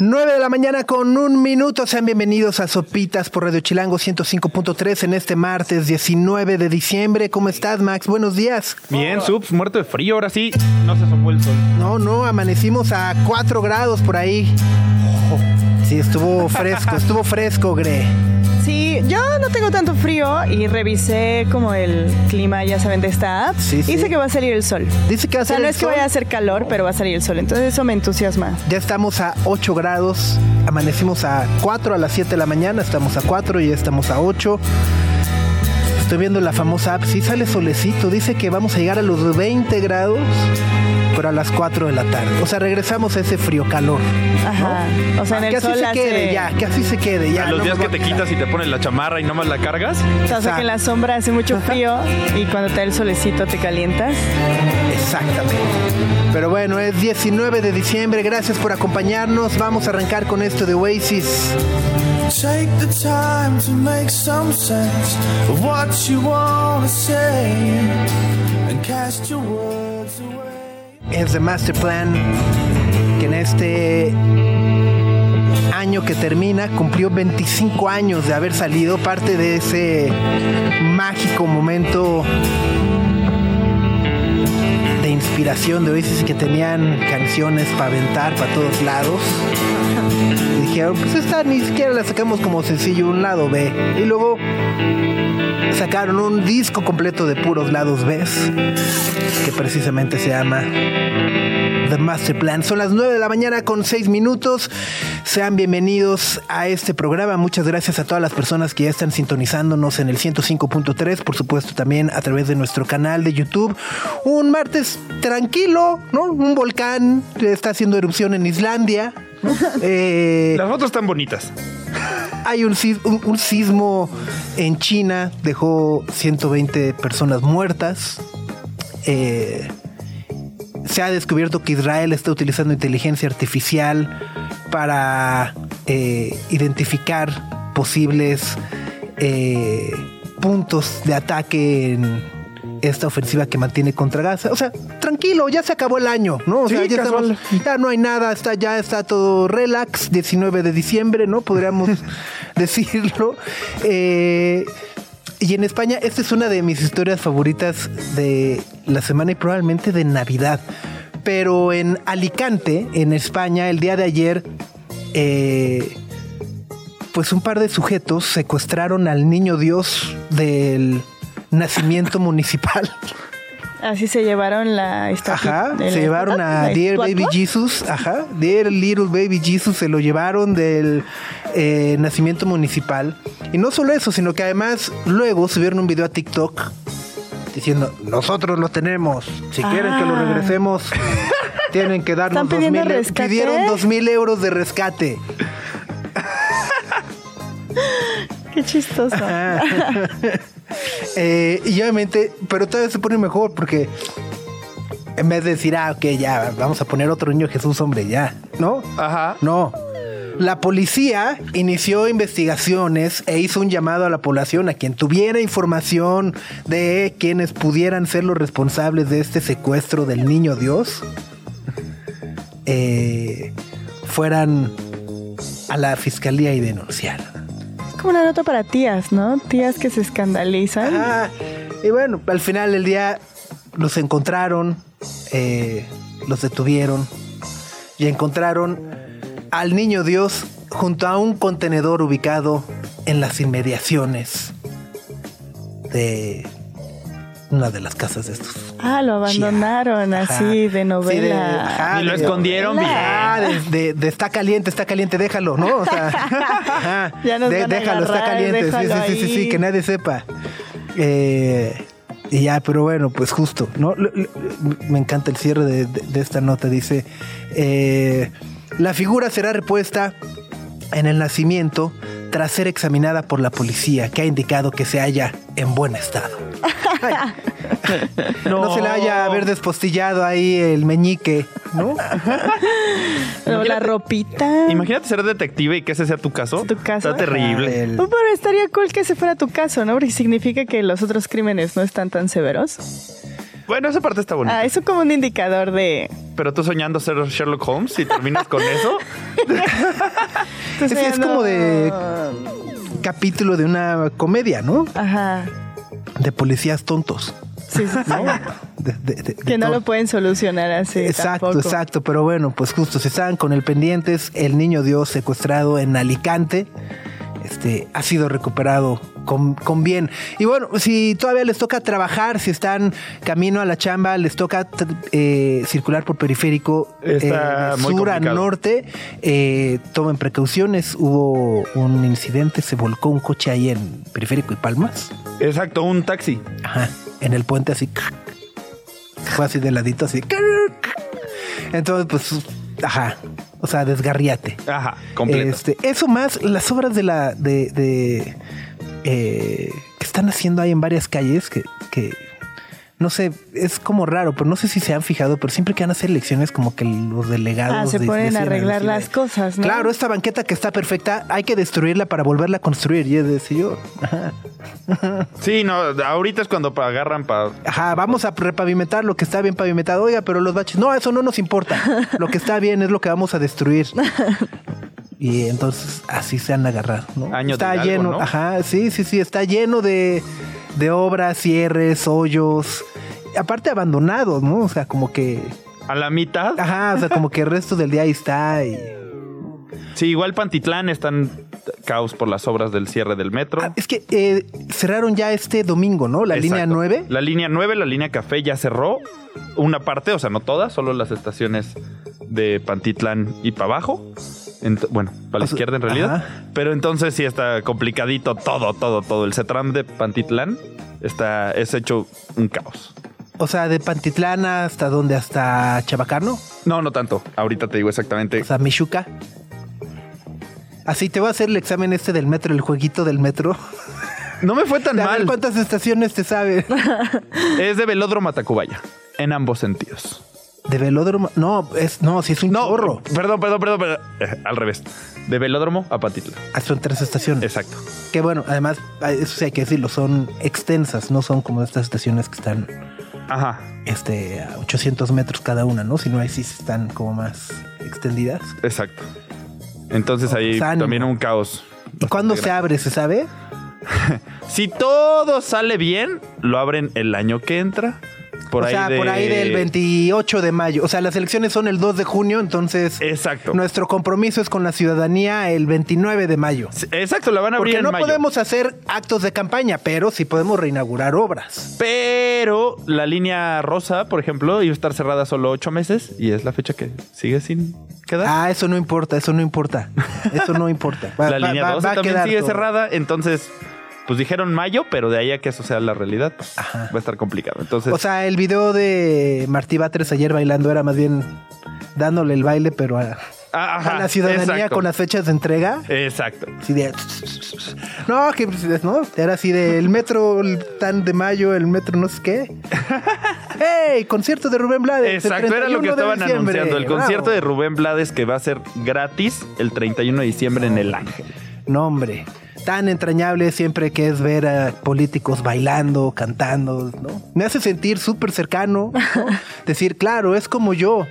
9 de la mañana con un minuto. Sean bienvenidos a Sopitas por Radio Chilango 105.3 en este martes 19 de diciembre. ¿Cómo estás, Max? Buenos días. Bien, subs, muerto de frío. Ahora sí, no se asomó el sol. No, no, amanecimos a 4 grados por ahí. Sí, estuvo fresco, estuvo fresco, Gre. Yo no tengo tanto frío y revisé como el clima, ya saben, de esta app. Sí, sí. Dice que va a salir el sol. Dice que va a O sea, no el es que sol. vaya a hacer calor, pero va a salir el sol. Entonces eso me entusiasma. Ya estamos a 8 grados, amanecimos a 4 a las 7 de la mañana, estamos a 4 y ya estamos a 8. Estoy viendo la famosa app, sí sale solecito, dice que vamos a llegar a los 20 grados, pero a las 4 de la tarde. O sea, regresamos a ese frío calor. Ajá. O sea, en el que así sol se hace- quede ya, que así se quede ya. a los no días que te quitas y te pones la chamarra y nomás la cargas. O sea, que en la sombra hace mucho frío y cuando te da el solecito te calientas. Exactamente. Pero bueno, es 19 de diciembre, gracias por acompañarnos. Vamos a arrancar con esto de Oasis. Take the time to make some sense of what you want to say and cast your words away. Es The Master Plan, que en este año que termina cumplió 25 años de haber salido, parte de ese mágico momento de inspiración de Oasis que tenían canciones para aventar para todos lados. Dijeron, pues esta ni siquiera la sacamos como sencillo, un lado B. Y luego sacaron un disco completo de puros lados B, que precisamente se llama The Master Plan. Son las 9 de la mañana con 6 minutos. Sean bienvenidos a este programa. Muchas gracias a todas las personas que ya están sintonizándonos en el 105.3, por supuesto también a través de nuestro canal de YouTube. Un martes tranquilo, ¿no? Un volcán está haciendo erupción en Islandia. Eh, Las fotos están bonitas. hay un, sis- un- un sismo en China, dejó 120 personas muertas. Eh, se ha descubierto que Israel está utilizando inteligencia artificial para eh, identificar posibles eh, puntos de ataque en esta ofensiva que mantiene contra Gaza. O sea, tranquilo, ya se acabó el año, ¿no? O Sí, sea, ya, estamos- ya no hay nada, está, ya está todo relax, 19 de diciembre, ¿no? Podríamos decirlo. Eh, y en España, esta es una de mis historias favoritas de la semana y probablemente de Navidad. Pero en Alicante, en España, el día de ayer, eh, pues un par de sujetos secuestraron al niño Dios del nacimiento municipal. Así se llevaron la estatua. Ajá, se llevaron a Dear Baby. Jesus, ajá, Dear Little Baby Jesus se lo llevaron del eh, nacimiento municipal. Y no solo eso, sino que además luego subieron un video a TikTok diciendo, nosotros lo tenemos, si quieren que lo Ah. regresemos, tienen que darnos ¿Están dos mil, rescate? pidieron dos mil euros de rescate. Qué chistoso. Eh, y obviamente, pero todavía se pone mejor porque en vez de decir, ah, ok, ya, vamos a poner otro niño Jesús, hombre, ya, ¿no? Ajá. No. La policía inició investigaciones e hizo un llamado a la población a quien tuviera información de quienes pudieran ser los responsables de este secuestro del niño Dios, eh, fueran a la fiscalía y denunciaran. Como una nota para tías, ¿no? Tías que se escandalizan. Y bueno, al final del día los encontraron, eh, los detuvieron y encontraron al niño Dios junto a un contenedor ubicado en las inmediaciones de una de las casas de estos. Ah, lo abandonaron así de Sí, novela. ajá, Y lo de- escondieron bien. Ah, de, de- de está caliente, está caliente, déjalo, ¿no? O sea, ajá, Ya nos de- van a déjalo, está caliente. Sí, déjalo sí, sí, sí, sí, que nadie sepa. Eh, y ya, pero bueno, pues justo, ¿no? Me encanta el cierre de, de- de esta nota. Dice: eh, La figura será repuesta en el nacimiento tras ser examinada por la policía, que ha indicado que se halla en buen estado. No. se le haya haber despostillado ahí el meñique, ¿no? O la ropita. Imagínate ser detective y que ese sea tu caso. Tu caso. Está terrible. Ah, el- pero estaría cool que ese fuera tu caso, ¿no? Porque significa que los otros crímenes no están tan severos. Bueno, esa parte está bonita. Ah, eso como un indicador de... Pero tú soñando ser Sherlock Holmes y terminas con eso. Es- es como de- capítulo de una comedia, ¿no? Ajá. De policías tontos. Sí, sí, sí. De- de- de- que no lo pueden solucionar así Exacto, tampoco. exacto. Pero bueno, pues justo se estaban con el pendientes. El niño Dios secuestrado en Alicante. Este ha sido recuperado con, con bien. Y bueno, si todavía les toca trabajar, si están camino a la chamba, les toca eh, circular por periférico Está eh, muy sur a norte, eh, tomen precauciones. Hubo un incidente, se volcó un coche ahí en periférico y Palmas. Exacto, un taxi. Ajá, en el puente así. Fue así de ladito, así. Entonces, pues, ajá. O sea, desgarriate. Ajá, completo. Este, eso más, las obras de la. de. de, eh, que están haciendo ahí en varias calles que. que no sé, es como raro, pero no sé si se han fijado, pero siempre que van a hacer elecciones, como que los delegados. Ah, se de- ponen a deciden arreglar de, las cosas, ¿no? Claro, esta banqueta que está perfecta, hay que destruirla para volverla a construir. Y es de señor. Ajá. Sí, no, ahorita es cuando agarran para. Ajá, vamos a repavimentar lo que está bien pavimentado. Oiga, pero los baches, no, eso no nos importa. Lo que está bien es lo que vamos a destruir. Y entonces así se han agarrado, ¿no? Año está de algo, lleno, ¿no? ajá, sí, sí, sí, está lleno de, de obras, cierres, hoyos, aparte abandonados, ¿no? O sea, como que, A la mitad. ajá, o sea, como que el resto del día ahí está y... Sí, igual Pantitlán están caos por las obras del cierre del metro. Ah, es que eh, cerraron ya este domingo, ¿no? La línea Exacto. 9. La línea 9, la línea café ya cerró. Una parte, o sea, no todas, solo las estaciones de Pantitlán y para abajo. Bueno, para la O sea, izquierda en realidad. ajá. Pero entonces sí está complicadito todo, todo, todo. El CETRAM de Pantitlán está, es hecho un caos. O sea, de Pantitlán hasta donde, hasta Chabacano. No, no tanto. Ahorita te digo exactamente. O sea, Michuca. Así te voy a hacer el examen este del metro, el jueguito del metro. No me fue tan A ver mal. cuántas estaciones te sabe. Es de Velódromo a Tacubaya. En ambos sentidos. De velódromo. No, es, no, si es un No, chorro. perdón, perdón, perdón, perdón. Eh, al revés. De Velódromo a Pantitlán. Ah, Son tres estaciones. Exacto. Que bueno, además, ah, eso sí hay que decirlo, son extensas, no son como estas estaciones que están Ajá. este, a 800 metros cada una, ¿no? Sino ahí sí están como más extendidas. Exacto. Entonces ahí también un caos. ¿Y cuándo se abre, se sabe? Si todo sale bien, lo abren el año que entra. Por o ahí sea, de- por ahí del 28 de mayo. O sea, las elecciones son el 2 de junio, entonces Exacto. nuestro compromiso es con la ciudadanía el 29 de mayo. Exacto, la van a abrir Porque en no mayo. podemos hacer actos de campaña, pero sí podemos reinaugurar obras. Pero la línea rosa, por ejemplo, iba a estar cerrada solo ocho meses y es la fecha que sigue sin quedar. Ah, eso no importa, eso no importa. Eso no importa. Va- la va- línea va- 12 va a también sigue todo. cerrada, entonces pues dijeron mayo, pero de ahí a que eso sea la realidad, pues, Ajá. va a estar complicado. Entonces, O sea, el video de Martí Batres ayer bailando era más bien dándole el baile, pero a, Ah, a la ciudadanía exacto. con las fechas de entrega. Exacto. Así de. No, que no, era así de el metro el tan de mayo, el metro no sé qué. ¡Hey! Concierto de Rubén Blades. Exacto, era lo que 31 de estaban anunciando. El concierto de Rubén Blades que va a ser gratis el 31 de diciembre en el Ángel. No, hombre. Tan entrañable siempre que es ver a políticos bailando, cantando, ¿no? Me hace sentir súper cercano. ¿no? Decir, claro, es como yo.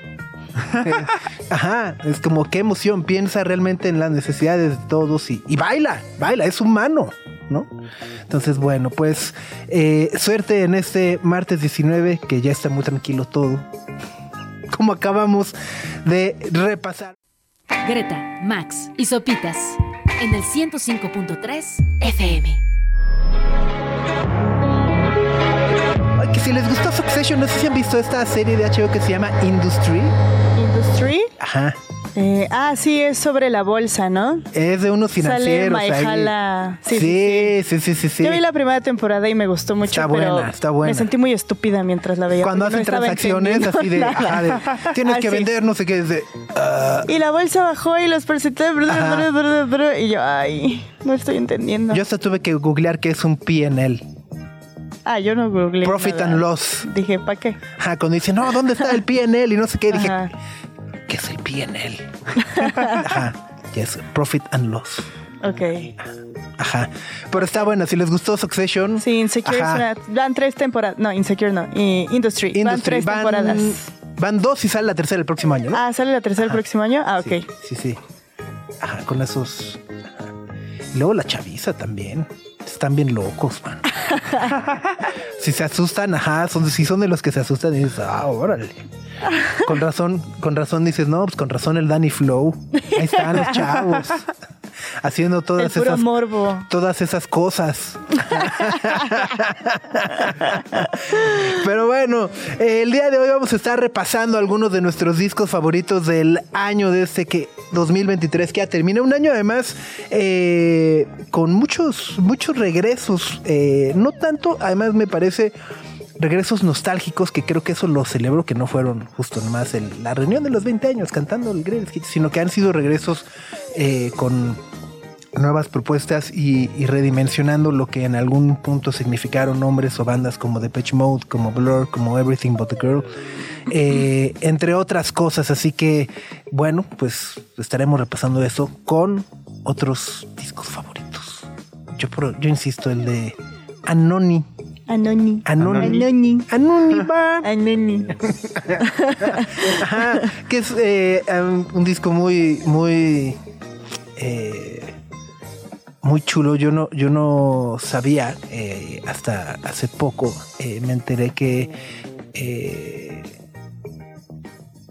Eh, Ajá, es como qué emoción. Piensa realmente en las necesidades de todos y, y baila, baila, es humano, ¿no? Entonces, bueno, pues eh, suerte en este martes 19, que ya está muy tranquilo todo. Como acabamos de repasar. Greta, Max y Sopitas en el 105.3 FM. Ay, que si les gustó Succession, no sé si han visto esta serie de HBO que se llama Industry. Industry. Ajá. Eh, ah, sí, es sobre la bolsa, ¿no? Es de unos Sale financieros. ahí. Mahershala. Sí, Sí, sí, sí, sí, sí. Yo vi la primera temporada y me gustó mucho, Está pero buena, está buena. me sentí muy estúpida mientras la veía. Cuando hacen no transacciones así de, nada. ajá, de, tienes que Así. vender no sé qué, de, ah. Y la bolsa bajó y los porcentajes. Y yo, ay, no estoy entendiendo. yo hasta tuve que googlear qué es un P&L, ah, yo no googleé. Profit nada. and Loss. Dije, ¿para qué? Ajá, cuando dice, no, ¿dónde está el P&L? Y no sé qué, dije, Ajá. Que es el PNL. Ajá, que es Profit and Loss. Ok. Ajá. Pero está buena. Si les gustó Succession. Sí, Insecure Ajá. es una- van tres temporadas. No, Insecure no. y Industry. Van Industry, tres temporadas. van dos y sale la tercera el próximo año, ¿no? Ah, ¿sale la tercera el próximo año? Ah, ok. Sí, sí, sí. Ajá, con esos. ajá. Y luego la chaviza también. Están bien locos, man. si se asustan, ajá, son, si son de los que se asustan y dices, ah, órale. Con razón, con razón dices, no, pues con razón el Danny Flow. Ahí están los chavos. Haciendo El todas puro esas morbo. todas esas cosas. Pero bueno, el día de hoy vamos a estar repasando algunos de nuestros discos favoritos del año de este que 2023 que ya termina. Un año además eh, con muchos, muchos regresos. eh, no tanto, además me parece regresos nostálgicos que creo que eso lo celebro que no fueron justo nomás el- la reunión de los 20 años cantando el Greatest Hits, sino que han sido regresos eh, con nuevas propuestas y, redimensionando lo que en algún punto significaron nombres o bandas como Depeche Mode, como Blur, como Everything But the Girl, eh, entre otras cosas. Así que, bueno, pues estaremos repasando eso con otros discos favoritos. Yo, yo insisto, el de Anoni. Anoni. Anoni. Anoni. Anoni, va. Anoni. Ajá, que es eh, um, un disco muy, muy, eh, muy chulo. Yo no, yo no sabía eh, hasta hace poco. me enteré que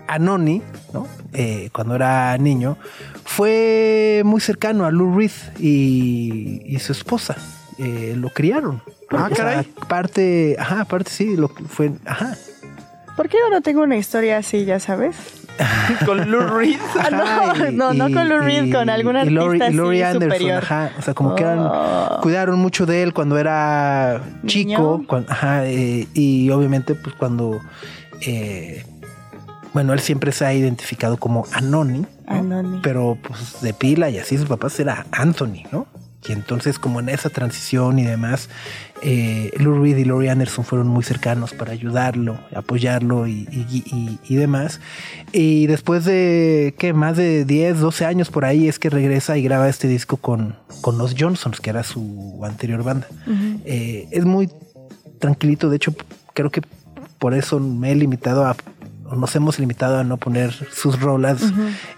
Anoni, ¿no? Eh, cuando era niño, fue muy cercano a Lou Reed y, y su esposa. Eh, lo criaron. Ah, caray. parte, ajá, parte sí, lo fue, ajá. ¿Por qué yo no tengo una historia así, ya sabes? Con Lou Reed. Ah, no, y- no, no y- con Lou Reed, y- con algún y artista Laurie- y así Laurie Anderson, superior. ajá, o sea, como que eran, Oh. cuidaron mucho de él cuando era chico, ajá, eh, y obviamente pues cuando, eh, bueno, él siempre se ha identificado como Anoni, ¿no? Anoni. pero pues de pila y así sus papás era Anthony, ¿no? Y entonces como en esa transición y demás, eh, Lou Reed y Laurie Anderson fueron muy cercanos para ayudarlo, apoyarlo y, y- y- y demás. Y después de, ¿qué? Más de 10, 12 años por ahí es que regresa y graba este disco con, con los Johnsons, que era su anterior banda. Eh, es muy tranquilito, de hecho creo que por eso me he limitado a nos hemos limitado a no poner sus rolas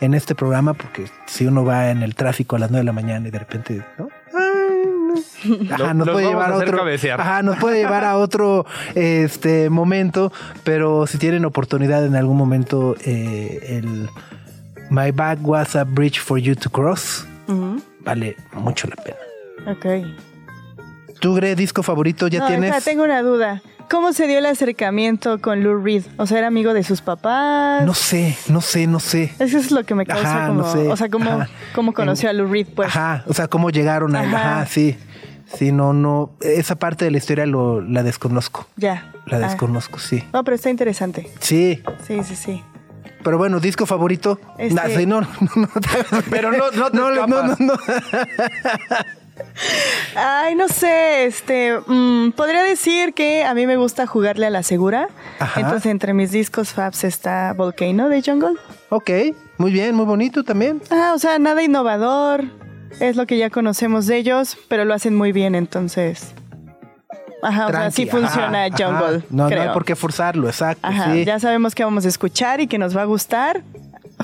en este programa porque si uno va en el tráfico a las 9 de la mañana y de repente ¿no? Ajá, nos los puede llevar a otro ajá, nos puede llevar a otro este momento pero si tienen oportunidad en algún momento eh, el My Bag Was a Bridge for You to Cross vale mucho la pena Ok. ¿Tú, Gre, disco favorito ya No, tienes? tengo una duda. ¿Cómo se dio el acercamiento con Lou Reed? O sea, ¿era amigo de sus papás? No sé, no sé, no sé. Eso es lo que me causa Ajá, como... no sé. O sea, ¿cómo, Ajá. cómo conoció a Lou Reed? Pues Ajá, o sea, cómo llegaron a él. Ajá. Ajá, sí. Sí, no, no. Esa parte de la historia lo, la desconozco. ya. La Ah. desconozco, sí. No, pero está interesante. Sí, Sí, sí, sí. pero bueno, disco favorito. Este- Nah, sí, no, no, no, Pero no, no te no, no, no, escapas. no. Ay, no sé, este, mm, podría decir que a mí me gusta jugarle a la segura. Ajá. Entonces, entre mis discos Fabs está Volcano de Jungle. Ok, muy bien, muy bonito también. Ah, o sea, nada innovador. Es lo que ya conocemos de ellos, pero lo hacen muy bien, entonces. Ajá, o sea, sí funciona ajá, Jungle. No, creo. no hay por qué forzarlo, exacto. Ajá, sí. ya sabemos que vamos a escuchar y que nos va a gustar.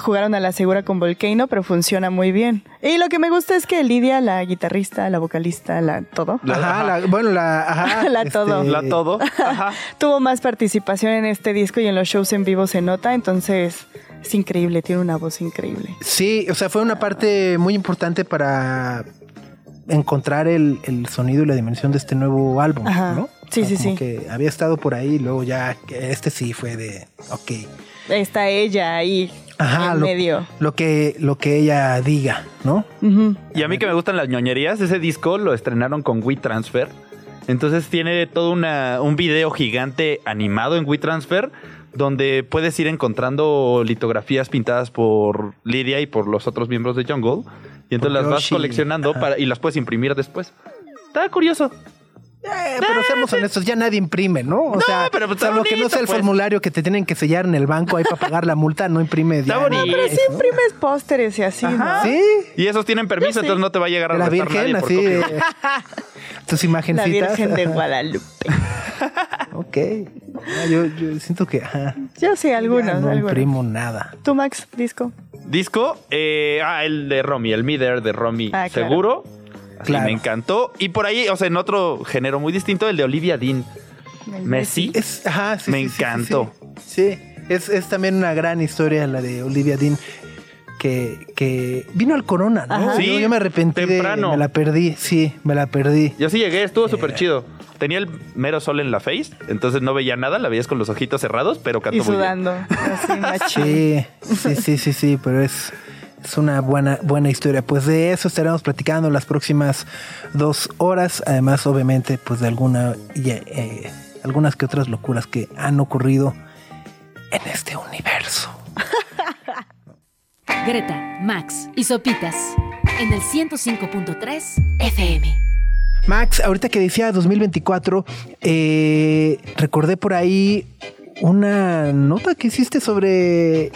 Jugaron a la segura con Volcano, pero funciona muy bien. Y lo que me gusta es que Lidia, la guitarrista, la vocalista, la todo, Ajá, la- bueno, la. Ajá, La todo. La todo. Ajá. tuvo más participación en este disco y en los shows en vivo se nota, entonces es increíble, tiene una voz increíble. Sí, o sea, fue una parte muy importante para encontrar el, el sonido y la dimensión de este nuevo álbum, Ajá. ¿no? Sí, O sea, sí, como sí. que había estado por ahí, luego ya, este sí fue de, ok. Está ella ahí Ajá, en lo, medio. lo que, lo que ella diga, ¿no? Y a mí que me gustan las ñoñerías, ese disco lo estrenaron con WeTransfer. Entonces tiene todo una, un video gigante animado en WeTransfer donde puedes ir encontrando litografías pintadas por Lidia y por los otros miembros de Jungle. Y entonces Por las vas coleccionando para, y las puedes imprimir después. Está curioso. Pero seamos honestos, ya nadie imprime, ¿no? O sea, pero pues está salvo que no sea el pues. formulario que te tienen que sellar en el banco ahí para pagar la multa, no imprime. Está bonito. ¿no? Pero sí imprimes pósteres y así, ¿no? Sí, Y esos tienen permiso, entonces no te va a llegar a la Virgen, nadie así. eh, tus La imagencitas. Virgen de. Guadalupe. Ok. Ah, Yo, yo siento que ajá, Yo sí, ya algunos, no algunos. imprimo nada. ¿Tú, Max, disco? Disco, eh, ah, el de Romy, el Mider de Romy, Ah, claro. seguro. Así Claro. me encantó. Y por ahí, o sea, en otro género muy distinto, el de Olivia Dean. Messi. Es, ajá, sí, Me sí, sí, sí, encantó. Sí, Sí. Es, es también una gran historia la de Olivia Dean. Que, que vino al Corona, ¿no? Ajá. Sí, yo, me arrepentí. de- temprano. me la perdí, sí, me la perdí. Yo sí llegué, estuvo súper chido. Tenía el mero sol en la face, entonces no veía nada, la veías con los ojitos cerrados, pero cantó Y muy bien. sudando. Así, sí, sí, sí, sí, pero es, es una buena, buena historia. Pues de eso estaremos platicando las próximas dos horas. Además, obviamente, pues de alguna, eh, algunas que otras locuras que han ocurrido en este universo. Greta, Max y Sopitas en el 105.3 FM. Max, ahorita que decía 2024, eh, recordé por ahí una nota que hiciste sobre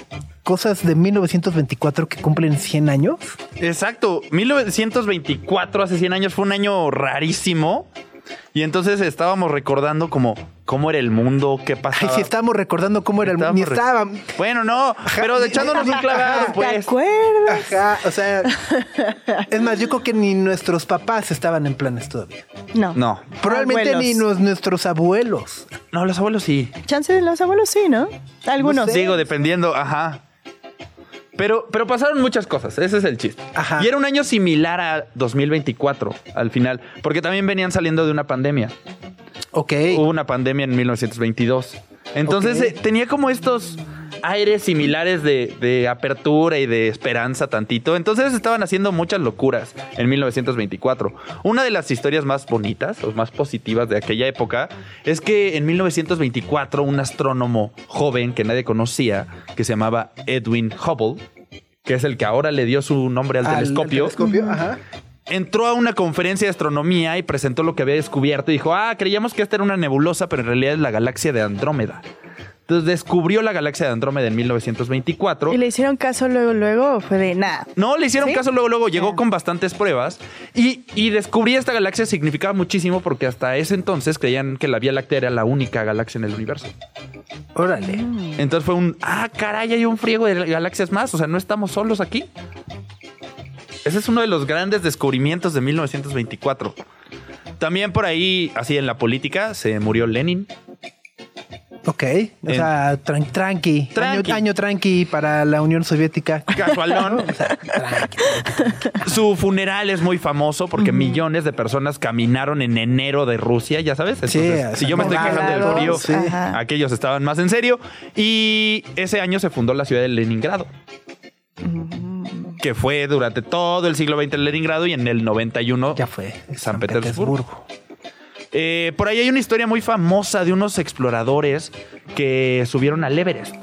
cosas de 1924 que cumplen 100 años. Exacto, 1924, hace 100 años, fue un año rarísimo. Y entonces estábamos recordando como cómo era el mundo, qué Ay, pasaba. si estábamos recordando cómo era el mundo. Ni estaba. Bueno, no, pero echándonos un clavado, ¿Te pues. acuerdas? Ajá, o sea, es más, yo creo que ni nuestros papás estaban en planes todavía. No. No, Probablemente Abuelos. ni nos- nuestros abuelos. no, los abuelos sí. Chance de los abuelos sí, ¿no? Algunos. No sé. Digo, dependiendo, ajá. Pero, pero pasaron muchas cosas, ese es el chiste. Ajá. Y era un año similar a 2024 al final, porque también venían saliendo de una pandemia. Ok. Hubo una pandemia en 1922. Entonces eh, tenía como estos aires similares de, de apertura y de esperanza tantito. Entonces estaban haciendo muchas locuras en 1924. Una de las historias más bonitas o más positivas de aquella época es que en 1924 un astrónomo joven que nadie conocía, que se llamaba Edwin Hubble, que es el que ahora le dio su nombre al, telescopio, telescopio, ajá. entró a una conferencia de astronomía y presentó lo que había descubierto. Y dijo, ah, creíamos que esta era una nebulosa, pero en realidad es la galaxia de Andrómeda. Entonces descubrió la galaxia de Andrómeda en 1924. ¿Y le hicieron caso luego, luego? o Fue de nada. No, le hicieron ¿Sí? caso luego, luego llegó con bastantes pruebas y, y descubrir esta galaxia significaba muchísimo porque hasta ese entonces creían que la Vía Láctea era la única galaxia en el universo. Órale. Entonces fue un, ah, caray, hay un friego de galaxias más, o sea, no estamos solos aquí. Ese es uno de los grandes descubrimientos de 1924. También por ahí, así en la política, se murió Lenin. Ok. O sea, tran- tranqui. Tranqui. Año, año tranqui para la Unión Soviética. Casualón. O sea, tranqui. Su funeral es muy famoso porque millones de personas caminaron en enero de Rusia, ya sabes. Sí, si yo me estoy quejando del frío, Sí. Aquellos estaban más en serio. Y ese año se fundó la ciudad de Leningrado. Que fue durante todo el siglo XX en Leningrado y en el 91 Ya fue. San Petersburgo. Eh, por ahí hay una historia muy famosa de unos exploradores que subieron al Everest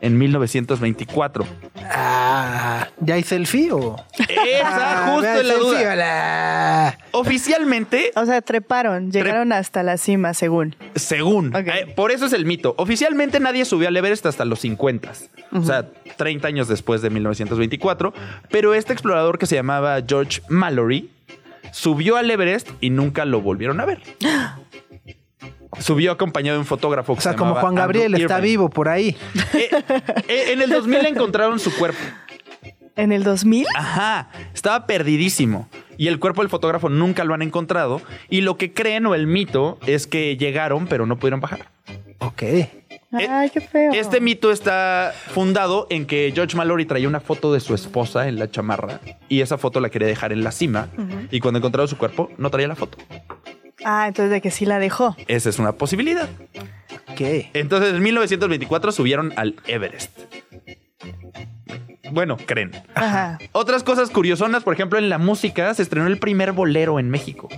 en 1924. Ah, ¿ya hay selfie o? Esa Ah, justo en la selfie, duda. hola. Oficialmente, O sea, treparon, llegaron hasta la cima, según. según, eh, por eso es el mito. Oficialmente nadie subió al Everest hasta los 50, o sea, 30 años después de 1924. Pero este explorador que se llamaba George Mallory subió al Everest y nunca lo volvieron a ver. Subió acompañado de un fotógrafo. Que O sea, se como Juan Gabriel Andrew está vivo por ahí. Eh, eh, en el 2000 le encontraron su cuerpo. ¿En el 2000? Ajá, estaba perdidísimo. Y el cuerpo del fotógrafo nunca lo han encontrado. Y lo que creen o el mito es que llegaron, pero no pudieron bajar. Ok. Ay, qué feo. Este mito está fundado en que George Mallory traía una foto de su esposa en la chamarra. Y esa foto la quería dejar en la cima. Y cuando encontraron su cuerpo, no traía la foto. Ah, entonces de que sí la dejó. Esa es una posibilidad. Ok. Entonces, en 1924 subieron al Everest. Bueno, creen. Ajá. Otras cosas curiosonas, por ejemplo, en la música se estrenó el primer bolero en México.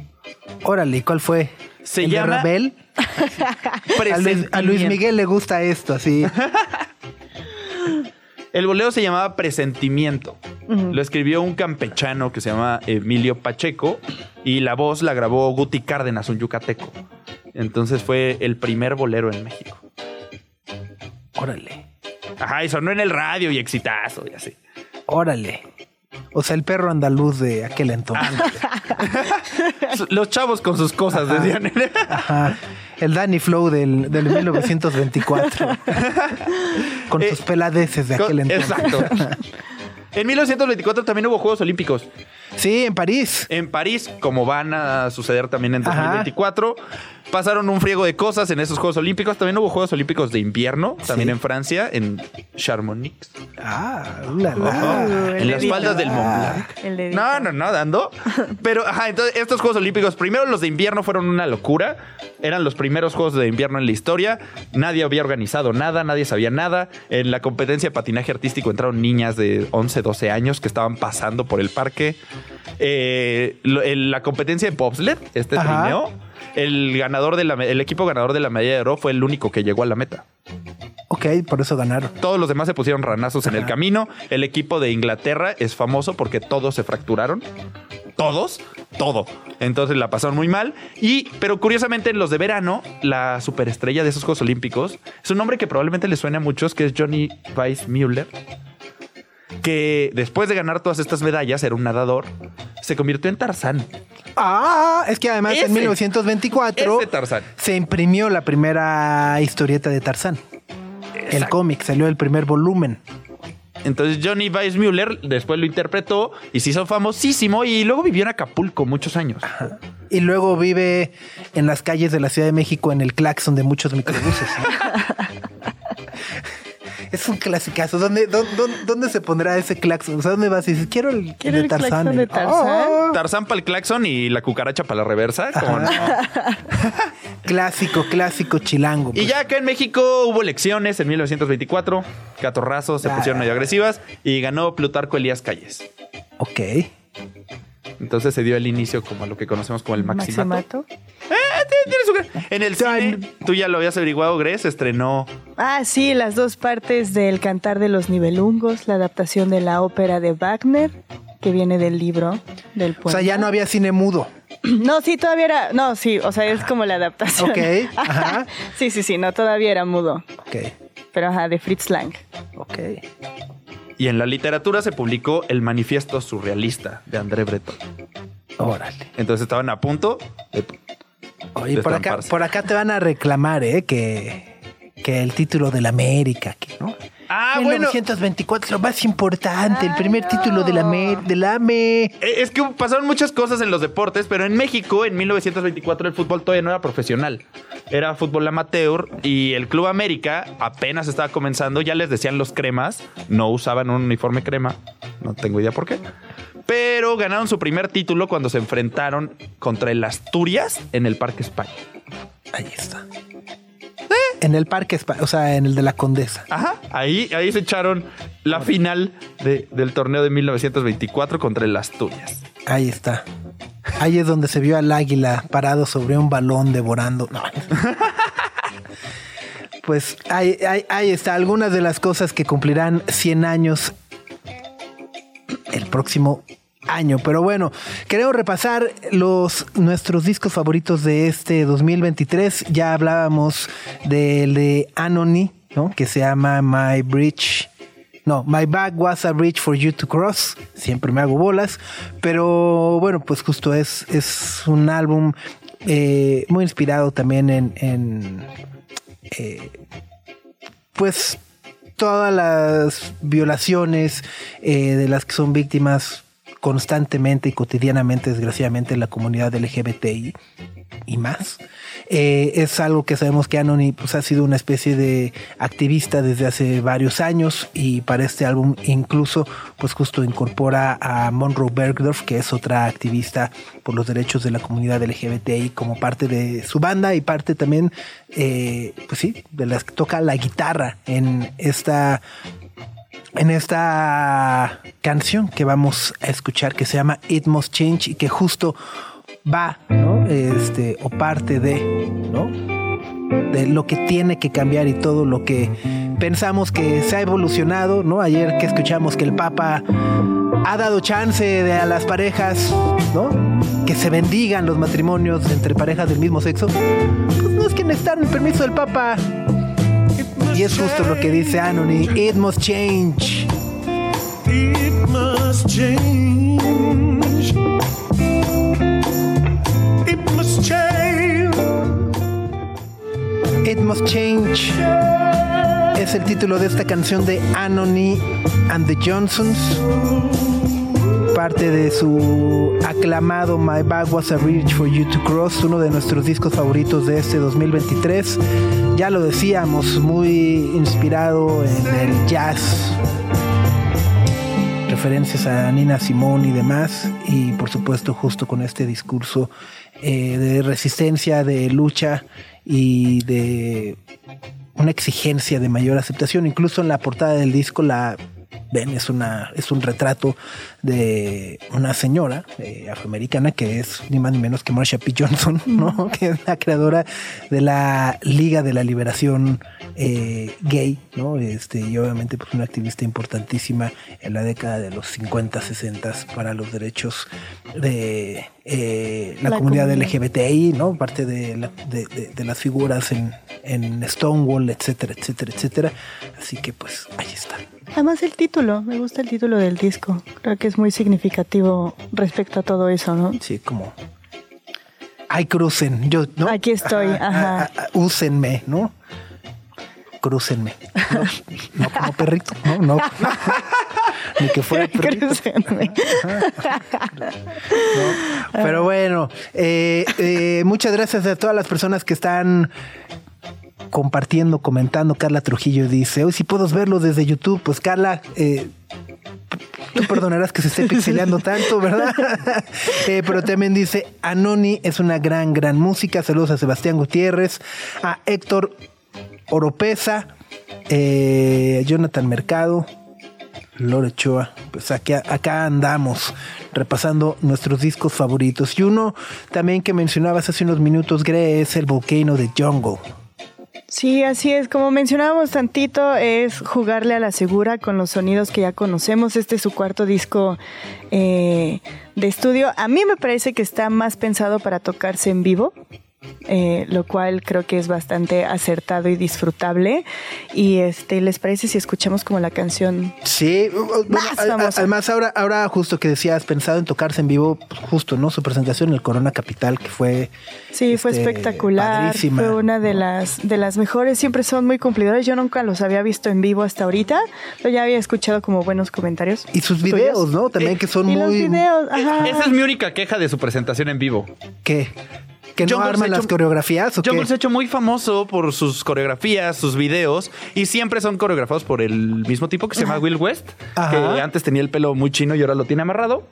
Órale, ¿cuál fue? Se ¿El de llama Rabel? A Luis, a Luis. Miguel le gusta esto, así. El bolero se llamaba Presentimiento. Lo escribió un campechano que se llama Emilio Pacheco y la voz la grabó Guti Cárdenas, un yucateco. Entonces fue el primer bolero en México. Órale. Ajá, y sonó en el radio y exitazo y así. Órale. O sea, el perro andaluz de aquel entonces. Los chavos con sus cosas, decían. Ajá. El Danny Flow del, del 1924. Con Eh, sus peladeces de aquel Con- entonces. Exacto. En 1924 también hubo Juegos Olímpicos. Sí, en París. En París, como van a suceder también en Ajá. 2024. Pasaron un friego de cosas en esos Juegos Olímpicos. También hubo Juegos Olímpicos de invierno, también Sí. en Francia, en Chamonix. Ah, la. Uh, en las dedito. faldas del Mont Blanc. Dedito. No, no, no, dando. Pero, ajá, entonces estos Juegos Olímpicos, primero los de invierno fueron una locura. Eran los primeros Juegos de invierno en la historia. Nadie había organizado nada, nadie sabía nada. En la competencia de patinaje artístico entraron niñas de 11, 12 años que estaban pasando por el parque. Eh, lo- la competencia de bobsled, este Ajá. trineo, el ganador de la, el equipo ganador de la medalla de oro fue el único que llegó a la meta. Ok, por eso ganaron. Todos los demás se pusieron ranazos en el camino. El equipo de Inglaterra es famoso porque todos se fracturaron. Todos, todo. Entonces la pasaron muy mal. Y, pero curiosamente, en los de verano, la superestrella de esos Juegos Olímpicos es un nombre que probablemente les suene a muchos, que es Johnny Weissmuller. Que después de ganar todas estas medallas, era un nadador, se convirtió en Tarzán. Ah, es que además Ese. en 1924 Ese Tarzán. se imprimió la primera historieta de Tarzán. El cómic, salió el primer volumen. Entonces Johnny Weissmuller después lo interpretó y se hizo famosísimo y luego vivió en Acapulco muchos años. Y luego vive en las calles de la Ciudad de México en el claxon de muchos microbuses. ¿no? es un clasicazo. ¿Dónde, dónde, dónde se pondrá ese claxon? O sea, ¿dónde vas y dices, quiero el, Quiero de el Tarzán? claxon de El- Tarzán. ¡Oh! Tarzán para el claxon y la cucaracha para la reversa. ¿cómo no? Clásico, clásico chilango. Y pues. ya acá en México hubo elecciones en 1924. Catorrazos se Ah. pusieron medio agresivas y ganó Plutarco Elías Calles. Ok. Entonces se dio el inicio como a lo que conocemos como el maximato. Maximato. Tiene su En el cine, tú ya lo habías averiguado, Gres, estrenó Ah, sí, las dos partes del Cantar de los Nibelungos, la adaptación de la ópera de Wagner, que viene del libro del O poema. sea, ya no había cine mudo. No, sí, todavía era. No, sí, o sea, es como la adaptación. Ok, ajá. sí, sí, sí, no, todavía era mudo. Ok, Pero ajá, de Fritz Lang. ok. Y en la literatura se publicó El Manifiesto Surrealista de André Breton. Órale. Entonces estaban a punto de Oye, por acá, por acá te van a reclamar, ¿eh? Que, que el título de la América, que, ¿no? Ah, bueno. 1924 es lo más importante, el primer título de la, de la AME. Eh, Es que pasaron muchas cosas en los deportes, pero en México en 1924 el fútbol todavía no era profesional. Era fútbol amateur y el Club América apenas estaba comenzando. Ya les decían los cremas, no usaban un uniforme crema. No tengo idea por qué. Pero ganaron su primer título cuando se enfrentaron contra el Asturias en el Parque España. Ahí está. En el parque, o sea, en el de la Condesa. Ajá, ahí, ahí se echaron la final de- del torneo de 1924 contra el Asturias. Ahí está. Ahí es donde se vio al águila parado sobre un balón devorando. No. Pues ahí, ahí- ahí está. Algunas de las cosas que cumplirán 100 años el próximo año. Pero bueno, queremos repasar los nuestros discos favoritos de este 2023. Ya hablábamos del de Anony, ¿no? Que se llama My Bridge. No, My Bag Was a Bridge for You to Cross. Siempre me hago bolas. Pero bueno, pues justo es, es un álbum eh, muy inspirado también en, en, eh, pues todas las violaciones eh, de las que son víctimas constantemente y cotidianamente, desgraciadamente, la comunidad LGBTI y más. Eh, es algo que sabemos que Anony pues, ha sido una especie de activista desde hace varios años y para este álbum incluso pues justo incorpora a Monroe Bergdorf, que es otra activista por los derechos de la comunidad LGBTI como parte de su banda y parte también, eh, pues sí, de las que toca la guitarra en esta en esta canción que vamos a escuchar que se llama It Must Change y que justo va, ¿no? Este, o parte de, ¿no? De lo que tiene que cambiar y todo lo que pensamos que se ha evolucionado, ¿no? Ayer que escuchamos que el Papa ha dado chance de a las parejas, ¿no? Que se bendigan los matrimonios entre parejas del mismo sexo. Pues no es que necesitan el permiso del Papa. Y es justo lo que dice Anony. It must change. It must change. It must change. It Must Change es el título de esta canción de Anony and the Johnsons. Parte de su aclamado My Bag Was a Bridge for You to Cross, uno de nuestros discos favoritos de este 2023. Ya lo decíamos, muy inspirado en el jazz, referencias a Nina Simone y demás, y por supuesto justo con este discurso eh, de resistencia, de lucha y de una exigencia de mayor aceptación. Incluso en la portada del disco la ven, es una, es un retrato de una señora eh, afroamericana que es ni más ni menos que Marsha P. Johnson, ¿no? Que es la creadora de la Liga de la Liberación eh, Gay, ¿no? Este, y obviamente pues una activista importantísima en la década de los 50, 60 para los derechos de eh, la, La comunidad, comunidad. LGBTI, ¿no? Parte de, la- de- de- de las figuras en, en Stonewall, etcétera, etcétera, etcétera. Así que pues ahí está. Además el título, me gusta el título del disco. Creo que es muy significativo respecto a todo eso, ¿no? Sí, como. Ay, crucen. Yo, ¿no? Aquí estoy, ajá. ah, úsenme, ¿no? Crúcenme. No, no como perrito, ¿no? No. Ni que fuera perrito. Crucénme. Pero bueno, eh, eh, muchas gracias a todas las personas que están compartiendo, comentando. Carla Trujillo dice, hoy si puedo verlo desde YouTube. Pues Carla, eh, tú perdonarás que se esté pixeleando tanto, ¿verdad? Eh, pero también dice, Anoni es una gran, gran música. Saludos a Sebastián Gutiérrez, a Héctor Oropesa, eh, Jonathan Mercado, Lore Ochoa, pues aquí, acá andamos repasando nuestros discos favoritos. Y uno también que mencionabas hace unos minutos, Gre, es el Volcano de Jungle. Sí, así es. Como mencionábamos tantito, es jugarle a la segura con los sonidos que ya conocemos. Este es su cuarto disco eh, de estudio. A mí me parece que está más pensado para tocarse en vivo. Eh, lo cual creo que es bastante acertado y disfrutable. Y este, ¿les parece si escuchamos como la canción? Sí, bueno, además ahora, ahora justo que decías, pensado en tocarse en vivo, pues, justo, ¿no? Su presentación en el Corona Capital, que fue... Sí, fue este, espectacular. padrísima, Fue una de ¿no? las de las mejores. Siempre son muy cumplidores. Yo nunca los había visto en vivo hasta ahorita, pero ya había escuchado como buenos comentarios. Y sus tuyos. videos, ¿no? También que son Y los muy... videos, ajá. Esa es mi única queja de su presentación en vivo. ¿Qué? ¿Que no Jungle arman se ha las hecho- coreografías o Jungle qué? se ha hecho muy famoso por sus coreografías, sus videos, y siempre son coreografados por el mismo tipo que se llama Will West, Ajá. que antes tenía el pelo muy chino y ahora lo tiene amarrado.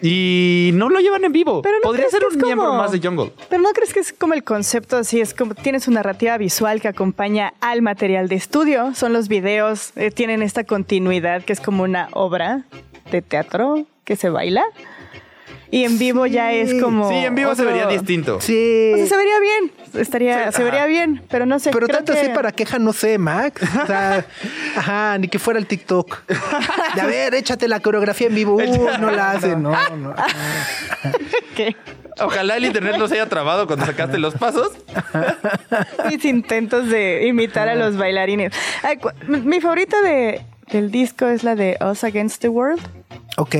Y no lo llevan en vivo. Pero no Podría ser un es miembro como- más de Jungle. Pero no crees que es como el concepto así, es como tienes una narrativa visual que acompaña al material de estudio, son los videos, eh, tienen esta continuidad que es como una obra de teatro que se baila. Y en vivo ya es como Sí, en vivo se vería distinto. Sí. O sea, se vería bien, estaría, Sí, se vería ajá. bien, pero no sé. Pero creo tanto que- así para queja, no sé, Max. O sea, ajá, ni que fuera el TikTok. De a ver, échate la coreografía en vivo. Uh, no la hacen, no, no. que Ojalá el internet no se haya trabado cuando sacaste los pasos. mis intentos de imitar a los bailarines. Ay, cu- mi- mi favorita de, del disco es la de Us Against the World. Ok.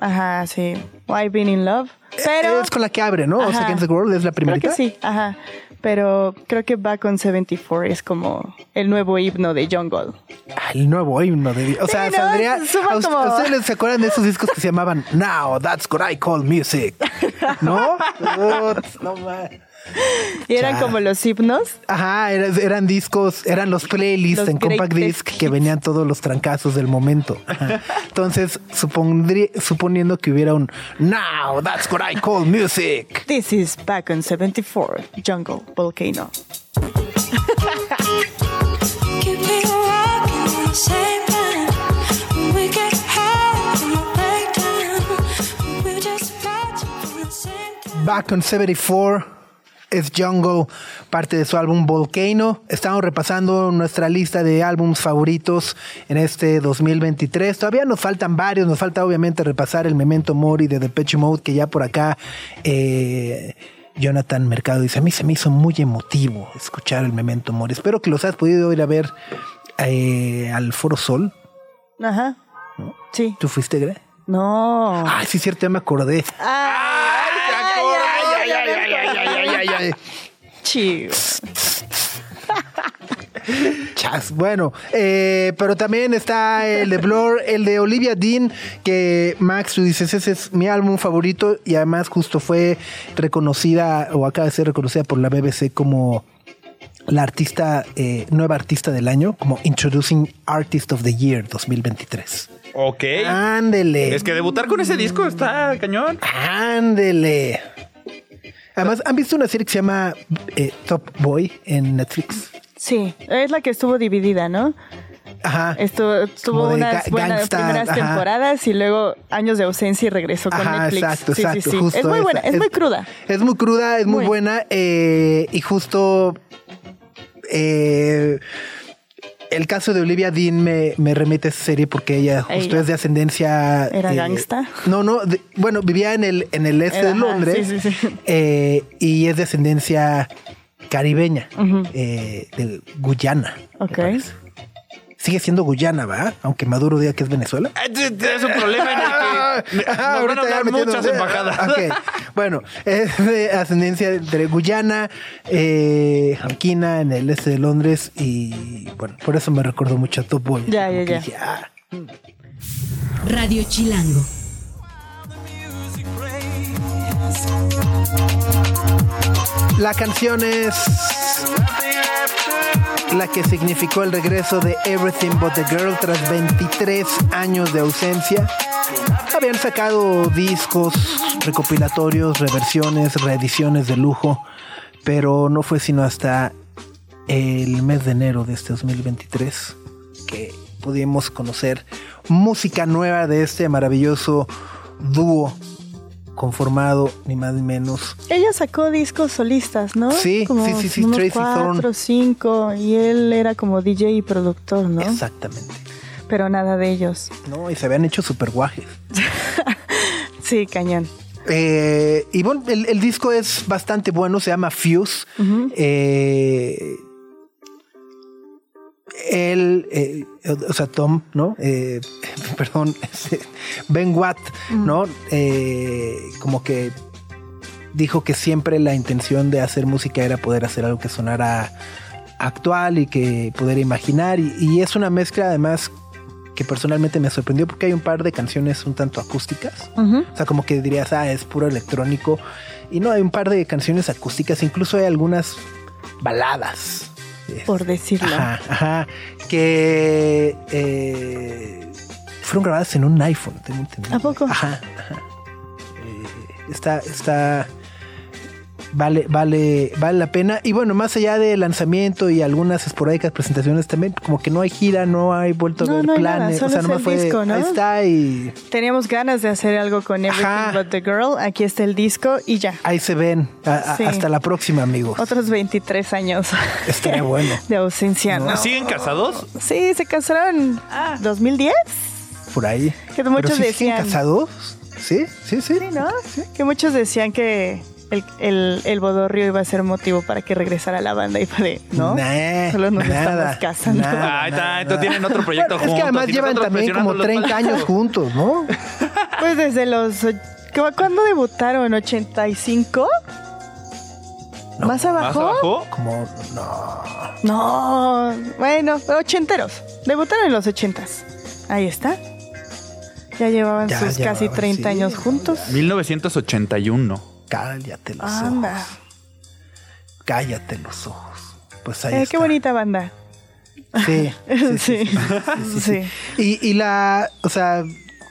Ajá, sí. Why Been in Love. Pero es con la que abre, ¿no? O sea, Ajá. Against the World es la creo primerita. que sí, ajá. Pero creo que Back on 74 es como el nuevo himno de Jungle. Ah, el nuevo himno de. O sea, Sí, no, saldría. suma ¿a, us- como- a ustedes se acuerdan de esos discos que se llamaban Now That's What I Call Music? ¿No? No Y eran Ya. como los himnos. Ajá, era- eran discos, eran los playlists Los en compact disc que venían todos los trancazos del momento. Ajá. Entonces, supondría- suponiendo que hubiera un Now That's What I Call Music. This is Back on 74, Jungle Volcano. Back on 74 es Jungle, parte de su álbum Volcano. Estamos repasando nuestra lista de álbums favoritos en este 2023. Todavía nos faltan varios, nos falta obviamente repasar el Memento Mori de Depeche Mode, que ya por acá eh, Jonathan Mercado dice, a mí se me hizo muy emotivo escuchar el Memento Mori. Espero que los has podido ir a ver eh, al Foro Sol. Ajá. Sí. ¿Tú fuiste, Gre? No. Ay, sí, cierto, ya me acordé. Ay, ay, chido. Chas. Bueno, eh, pero también está el de Blur, el de Olivia Dean, que Max, tú dices, ese es mi álbum favorito y además justo fue reconocida o acaba de ser reconocida por la BBC como la artista, eh, nueva artista del año, como Introducing Artist of the Year 2023. Ok. Ándele. Es que debutar con ese disco está cañón. Ándele. Además, ¿han visto una serie que se llama eh, Top Boy en Netflix? Sí, es la que estuvo dividida, ¿no? Ajá. Estuvo, estuvo unas buenas gangsta, primeras ajá. temporadas y luego años de ausencia y regresó con Ajá, Netflix. exacto, sí, exacto. sí, sí. justo es muy esa. buena, es, muy cruda. Es muy cruda, es muy, Muy. buena. eh, y justo eh, el caso de Olivia Dean me, me remite a esa serie porque ella justo Ella. es de ascendencia. ¿Era eh, gangsta? No, no. de- bueno, vivía en el, en el este Era, de Londres. sí, sí, sí. eh, y es de ascendencia caribeña, eh, de Guyana. Ok. Sigue siendo Guyana, ¿va? Aunque Maduro diga que es Venezuela. Es un problema en el que nos van a hablar muchas embajadas. Bueno, es de ascendencia de Guyana, eh, en el este de Londres, y bueno, por eso me recordó mucho a Top Boy. Ya, ya, ya. dije, ah, Radio Chilango. La canción es la que significó el regreso de Everything But the Girl tras 23 años de ausencia. Habían sacado discos recopilatorios, reversiones, reediciones de lujo, pero no fue sino hasta el mes de enero de este 2023 que pudimos conocer música nueva de este maravilloso dúo conformado ni más ni menos Ella sacó discos solistas, ¿no? Sí, Como sí, sí, sí, unos Tracy cuatro, Thorn. cinco, y él era como DJ y productor, ¿no? exactamente. Pero nada de ellos. No, y se habían hecho super guajes. Sí, cañón. Eh, y bueno, el, el disco es bastante bueno, se llama Fuse. Eh, él, eh, o sea, Tom, ¿no? Eh, perdón, este, Ben Watt, ¿no? Eh, como que dijo que siempre la intención de hacer música era poder hacer algo que sonara actual y que pudiera imaginar. Y, y es una mezcla además que personalmente me sorprendió porque hay un par de canciones un tanto acústicas. O sea, como que dirías, ah, es puro electrónico. Y no, hay un par de canciones acústicas, incluso hay algunas baladas. Por decirlo. Ajá, ajá. Que eh, fueron grabadas en un iPhone, tengo entendido. ¿A poco? Ajá, ajá. Eh, está, está. Vale, vale, vale la pena. Y bueno, más allá de lanzamiento y algunas esporádicas presentaciones también, como que no hay gira, no hay vuelto a No, ver no nada, planes. solo o sea, nomás el fue. disco, ¿no? Ahí está y Teníamos ganas de hacer algo con Everything Ajá. But the Girl. Aquí está el disco y ya. ahí se ven. A- Sí. Hasta la próxima, amigos. Otros 23 años Estaría bueno. de ausencia, ¿no? ¿Siguen casados? Sí, se casaron 2010. Por ahí. Que muchos Pero sí siguen decían. casados? Sí, sí, sí. Sí, ¿no? Que muchos decían que el, el, el bodorrio iba a ser motivo para que regresara la banda y fue de, ¿no? Nah, Solo nos nada, estamos casando. nada. Ahí está, entonces tienen otro proyecto Bueno, es juntos. que además llevan también como presionándolos 30 para- años juntos, ¿no? Pues desde los... och- ¿cu- ¿Cuándo debutaron? ¿85? ¿Más ¿Más abajo? abajo? Como, no. No, bueno, ochenteros. Debutaron en los ochentas. Ahí está. Ya llevaban Ya sus casi llevaban, 30 sí, años no, juntos. 1981. Cállate los Anda. ojos. Cállate los ojos. Pues ahí Eh, está. qué bonita banda. Sí. sí, sí. Y, y la, o sea,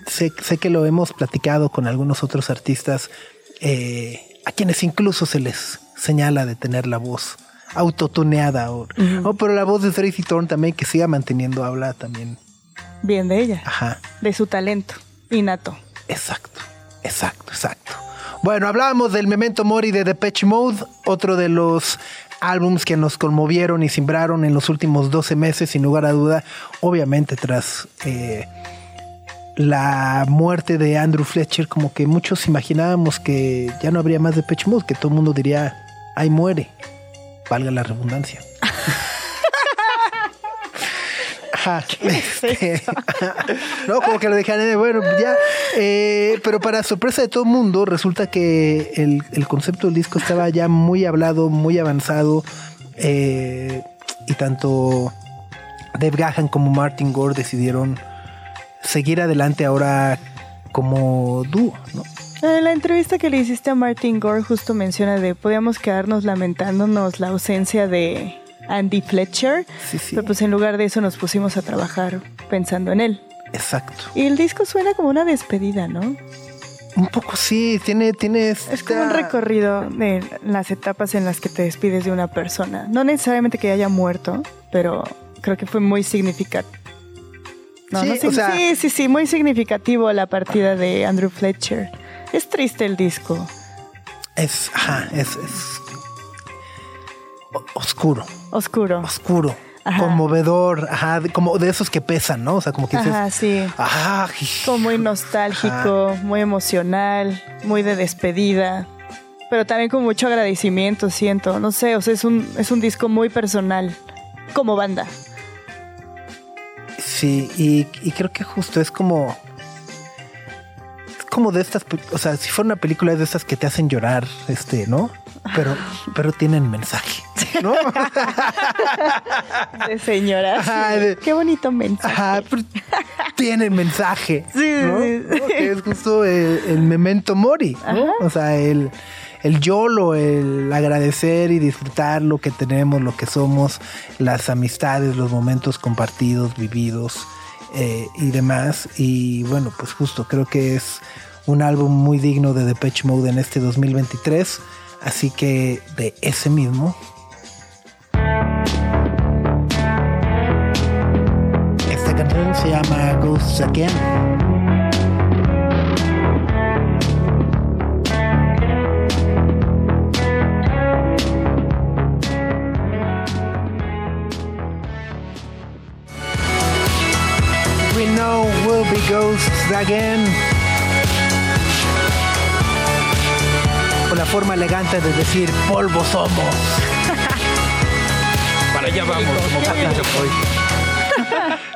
sé, sé que lo hemos platicado con algunos otros artistas, eh, a quienes incluso se les señala de tener la voz autotuneada. O, o, pero la voz de Tracy Thorn también, que siga manteniendo, habla también. Bien de ella. Ajá. De su talento innato. Exacto, exacto, exacto. Bueno, hablábamos del Memento Mori de Depeche Mode, otro de los álbums que nos conmovieron y simbraron en los últimos 12 meses, sin lugar a duda, obviamente tras eh, la muerte de Andrew Fletcher, como que muchos imaginábamos que ya no habría más Depeche Mode, que todo el mundo diría, ahí muere, valga la redundancia. Ajá, este, no, como que lo dejaron, eh, bueno, ya. eh, pero para sorpresa de todo el mundo, resulta que el, el concepto del disco estaba ya muy hablado, muy avanzado. eh, y tanto Dave Gahan como Martin Gore decidieron seguir adelante ahora como dúo, ¿no? En la entrevista que le hiciste a Martin Gore justo menciona de podíamos quedarnos lamentándonos la ausencia de Andy Fletcher, Sí, sí. pero pues en lugar de eso nos pusimos a trabajar pensando en él. Exacto. Y el disco suena como una despedida, ¿no? Un poco sí, tiene, tiene Es como un recorrido de las etapas en las que te despides de una persona. No necesariamente que haya muerto, pero creo que fue muy significativo. No, Sí, no o sig- sea- sí, sí, sí, muy significativo la partida de Andrew Fletcher. Es triste el disco. Es, ajá, es, oscuro, Oscuro. oscuro, Ajá. conmovedor, ajá, como de esos que pesan, ¿no? O sea, como que dices, Ajá, sí. ah, Como muy nostálgico, muy emocional, muy de despedida. Pero también con mucho agradecimiento, siento. No sé, o sea, es un, es un disco muy personal. Como banda. sí, y, y creo que justo es como, es como de estas, o sea, si fuera una película es de esas que te hacen llorar, este, ¿no? Pero, pero tienen mensaje, ¿no? De señora. Ajá, de- Qué bonito mensaje. Ajá, pero tienen mensaje. Sí, ¿no? sí, sí. ¿No? Que es justo el, el memento mori, ¿no? O sea, el, el YOLO, el agradecer y disfrutar lo que tenemos, lo que somos, las amistades, los momentos compartidos, vividos eh, y demás. Y bueno, pues justo creo que es un álbum muy digno de Depeche Mode en este 2023. Así que de ese mismo se llama Ghosts Again. We know we'll be ghosts again. O la forma elegante de decir polvo somos. Para allá vamos, como Chapoy.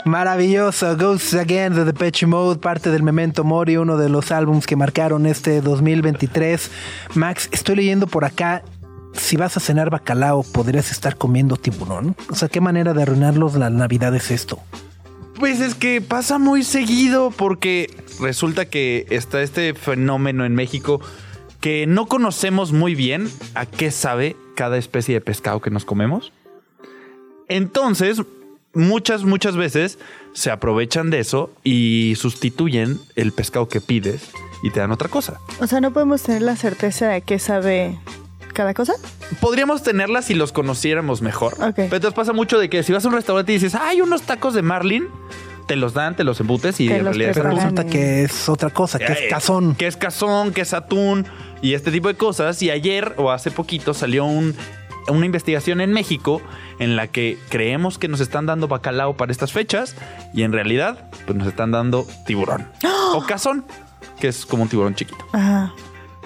Maravilloso, Ghosts Again de Depeche Mode, parte del Memento Mori, uno de los álbums que marcaron este 2023. Max, estoy leyendo por acá, si vas a cenar bacalao, podrías estar comiendo tiburón. O sea, ¿qué manera de arruinarlos la Navidad es esto? Pues es que pasa muy seguido porque resulta que está este fenómeno en México que no conocemos muy bien a qué sabe cada especie de pescado que nos comemos. Entonces, muchas, muchas veces se aprovechan de eso y sustituyen el pescado que pides y te dan otra cosa. O sea, no podemos tener la certeza de qué sabe cada cosa. Podríamos tenerlas si los conociéramos mejor. Ok. Pero entonces pasa mucho de que si vas a un restaurante y dices, hay unos tacos de marlin, te los dan, te los embutes y Te en los realidad es Pero Preparan resulta y- que es otra cosa, que Eh, es cazón. Que es cazón, que es atún y este tipo de cosas. Y ayer o hace poquito salió un- una investigación en México en la que creemos que nos están dando bacalao para estas fechas y en realidad pues nos están dando tiburón o cazón, que es como un tiburón chiquito. Ajá.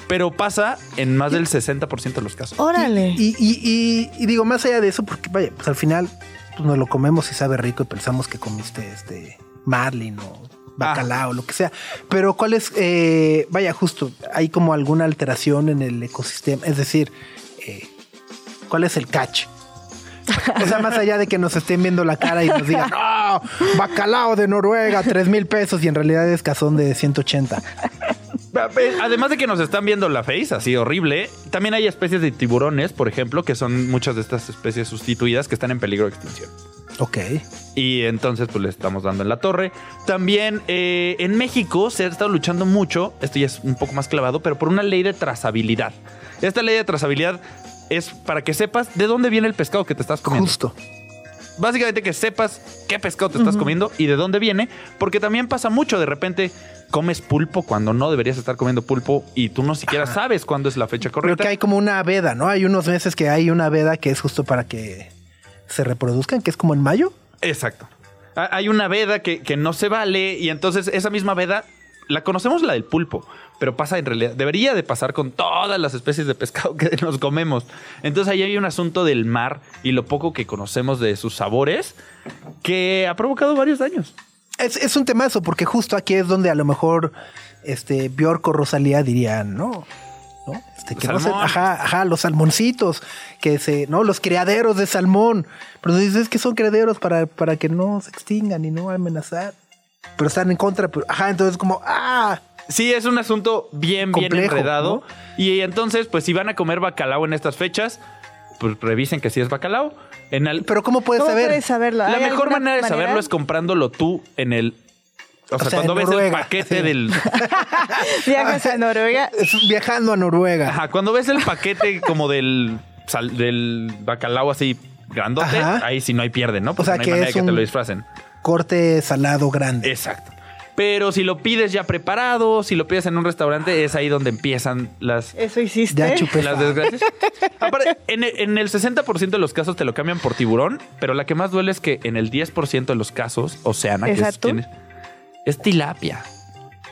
Pero pasa en más del 60% de los casos. Órale. Y, y- y- y digo, más allá de eso, porque vaya, pues al final pues nos lo comemos y sabe rico y pensamos que comiste este marlin o bacalao, lo que sea. Pero cuál es, eh, vaya, justo, hay como alguna alteración en el ecosistema, es decir, ¿cuál es el catch? O sea, más allá de que nos estén viendo la cara y nos digan, no, bacalao de Noruega, tres mil pesos y en realidad es cazón de 180. Además de que nos están viendo la face, así horrible, también hay especies de tiburones, por ejemplo, que son muchas de estas especies sustituidas que están en peligro de extinción. Ok. Y entonces, pues le estamos dando en la torre. También eh, en México se ha estado luchando mucho, esto ya es un poco más clavado, pero por una ley de trazabilidad. Esta ley de trazabilidad es para que sepas de dónde viene el pescado que te estás comiendo. Justo. Básicamente que sepas qué pescado te estás comiendo y de dónde viene, porque también pasa mucho de repente. comes pulpo cuando no deberías estar comiendo pulpo y tú no siquiera sabes cuándo es la fecha Creo correcta. que hay como una veda, ¿no? Hay unos meses que hay una veda que es justo para que se reproduzcan, que es como en mayo. Exacto. Ha- Hay una veda que, que no se vale y entonces esa misma veda la conocemos la del pulpo, pero pasa en realidad, debería de pasar con todas las especies de pescado que nos comemos. Entonces ahí hay un asunto del mar y lo poco que conocemos de sus sabores que ha provocado varios daños. Es, es un temazo, porque justo aquí es donde a lo mejor este Bjork o Rosalía dirían, no. ¿no? Este, que no se- ajá, ajá, los salmoncitos, que se, ¿no? Los criaderos de salmón. Pero dices que son criaderos para, para que no se extingan y no amenazar. Pero están en contra, pero, ajá, entonces como, ah, Sí, es un asunto bien, bien enredado. Y entonces, pues si van a comer bacalao en estas fechas, pues revisen que sí es bacalao. En al- pero ¿cómo puedes ¿Cómo saber? puedes saberlo? La ¿Hay mejor manera de saberlo es comprándolo tú en el. O, sea, sea, cuando ves Noruega. el paquete Sí. del. Viajas a Noruega. Es viajando a Noruega. Ajá, cuando ves el paquete como del. sal- del bacalao así grandote, Ajá. ahí sí no hay pierde, ¿no? Porque sea, no hay que manera es de que te un- lo disfracen. Corte salado grande. Exacto. Pero si lo pides ya preparado, si lo pides en un restaurante, es ahí donde empiezan las. Eso hiciste. Ya chupé. Las desgracias. Aparte, en, el- en el 60% de los casos te lo cambian por tiburón, pero la que más duele es que en el 10% de los casos, Oceana, ¿Es que es, es, es tilapia.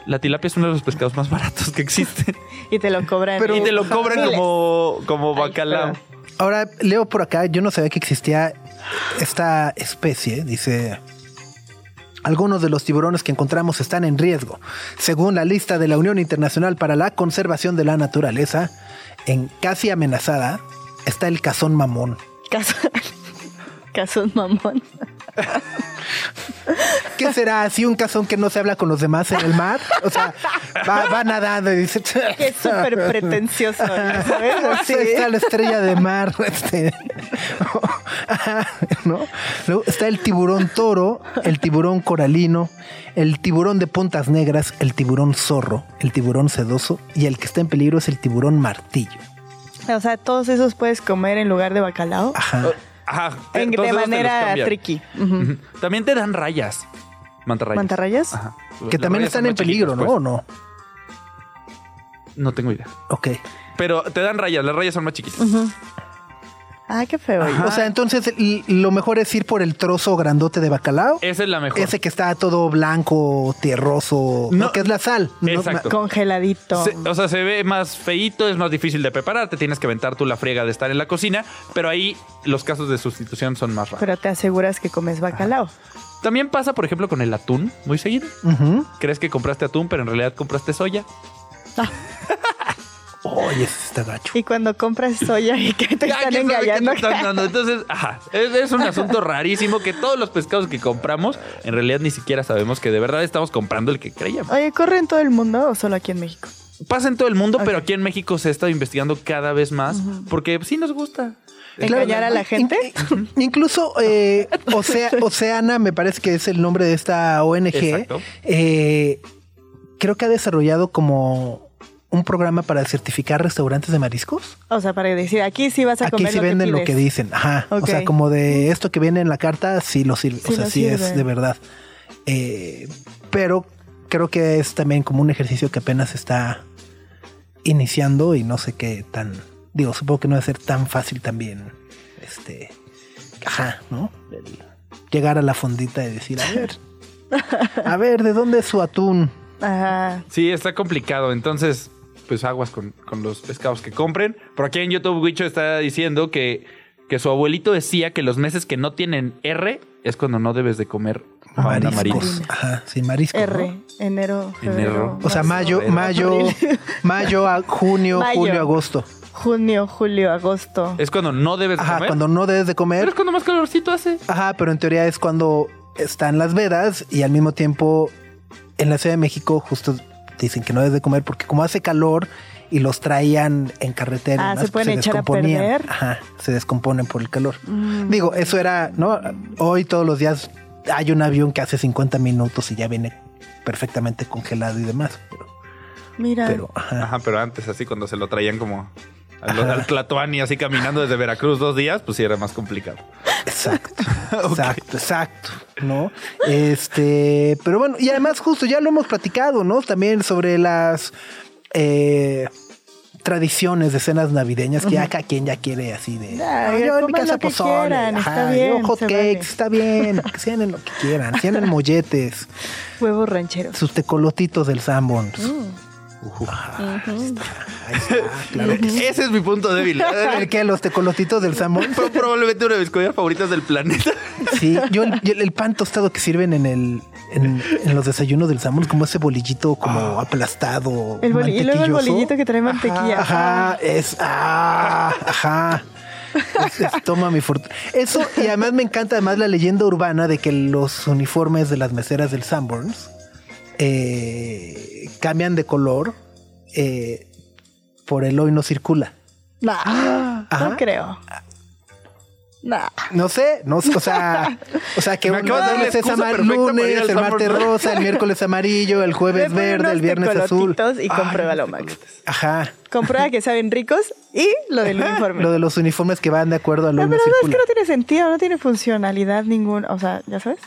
La tilapia es uno de los pescados más baratos que existen. Y te lo cobran. Pero- y te lo cobran como, como bacalao. Ahora leo por acá, yo no sabía que existía esta especie, dice. Algunos de los tiburones que encontramos están en riesgo. Según la lista de la Unión Internacional para la Conservación de la Naturaleza, en casi amenazada está el cazón mamón. Caso, caso mamón. ¿Qué será así un cazón que no se habla con los demás en el mar? O sea, va, va nadando y dice... Que es súper pretencioso, ¿sabes? Sí, Así. está la estrella de mar. Este, ¿no? Luego está el tiburón toro, el tiburón coralino, el tiburón de puntas negras, el tiburón zorro, el tiburón sedoso y el que está en peligro es el tiburón martillo. O sea, todos esos puedes comer en lugar de bacalao. Ajá. Ajá. En- de manera tricky. También te dan rayas. Mantarrayas. ¿Mantarrayas? Ajá. Que Las también están en peligro, ¿no? ¿O pues. no? No tengo idea. Ok. Pero te dan rayas, las rayas son más chiquitas. Ah, qué feo. O sea, entonces lo mejor es ir por el trozo grandote de bacalao. Esa es la mejor. Ese que está todo blanco, tierroso, No. que es la sal. No, Exacto. Congeladito. Se- o sea, se ve más feíto, es más difícil de preparar, te tienes que aventar tú la friega de estar en la cocina, pero ahí los casos de sustitución son más raros. Pero te aseguras que comes bacalao. También pasa, por ejemplo, con el atún, muy seguido. Crees que compraste atún, pero en realidad compraste soya. Oye, está gacho. Y cuando compras soya y que te están ¿quién sabe qué engañando. te están dando? Entonces, ajá, es, es un asunto rarísimo que todos los pescados que compramos, en realidad ni siquiera sabemos que de verdad estamos comprando el que creíamos. Oye, ¿corre en todo el mundo o solo aquí en México? Pasa en todo el mundo, pero aquí en México se ha estado investigando cada vez más porque sí nos gusta. ¿Engañar a la gente? In- incluso eh, Ocea- Oceana, me parece que es el nombre de esta ONG. Exacto. eh, creo que ha desarrollado como un programa para certificar restaurantes de mariscos. O sea, para decir, aquí sí vas a Aquí comer sí lo venden que lo que dicen. Ajá. O sea, como de esto que viene en la carta, sí lo sirve. Sí o sea, sí sirve. es de verdad. Eh, pero creo que es también como un ejercicio que apenas está iniciando y no sé qué tan. Digo, supongo que no va a ser tan fácil también. Este. Ajá, ¿no? El llegar a la fondita y decir, a ver. A ver, ¿de dónde es su atún? Ajá. Sí, está complicado. Entonces, pues aguas con, con los pescados que compren. Por aquí en YouTube, Wicho está diciendo que, que su abuelito decía que los meses que no tienen R es cuando no debes de comer marina. Mariscos. Ajá, sí, mariscos. ¿no? R, enero, febrero. Enero. O sea, mayo, Febrero, mayo, mayo, a junio, Mayo. julio, agosto. Junio, julio, agosto. Es cuando no debes de Ajá, comer. cuando no debes de Pero comer. es cuando más calorcito hace. Ajá, pero en teoría es cuando están las vedas y al mismo tiempo en la Ciudad de México justo dicen que no debes de comer porque como hace calor y los traían en carretera, y Ah, demás, ¿se pueden echar a descomponían. perder? Ajá, se descomponen por el calor. Mm. Digo, eso era, ¿no? Hoy todos los días hay un avión que hace 50 minutos y ya viene perfectamente congelado y demás. Pero, Mira. pero ajá. Ajá, pero antes así cuando se lo traían como al, al Tlatoani así caminando desde Veracruz dos días, pues sí era más complicado. Exacto, exacto, exacto. ¿no? Este, pero bueno, y además justo ya lo hemos platicado, ¿no? También sobre las eh, tradiciones de cenas navideñas que acá quien ya quiere así de Ah, "Ah, yo en mi casa pozole, quieran, ajá, yo hot cakes, vale. está bien, que ceenen lo que quieran, ceenen molletes, Huevos rancheros. sus tecolotitos del Sanborns. Está, ahí está, claro que sí. Ese es mi punto débil. ¿El qué? ¿Los tecolotitos del? Fue probablemente una de mis comidas favoritas del planeta. Sí, yo el, yo el pan tostado que sirven en el en, en los desayunos del Sanborns, como ese bolillito como aplastado. El boli- y luego el bolillito que trae mantequilla. Ajá, es ah, ajá. Es- es- toma mi fortuna. Eso, y además me encanta además la leyenda urbana de que los uniformes de las meseras del Sanborns eh, cambian de color eh, por el hoy no circula. Nah, Ajá. no creo. Nah. No sé, no sé, o sea, o sea que Me un acabas de dar la lunes es excusa ama- perfecta para ir lunes, al el martes rosa, el miércoles amarillo, el jueves verde, unos el viernes azul. tecolotitos Y compruébalo, Max. Ajá. Comprueba que saben ricos y lo del uniforme. Lo de los uniformes que van de acuerdo al hoy no pero no, es circula. que no tiene sentido, no tiene funcionalidad ninguna. O sea, ¿ya sabes?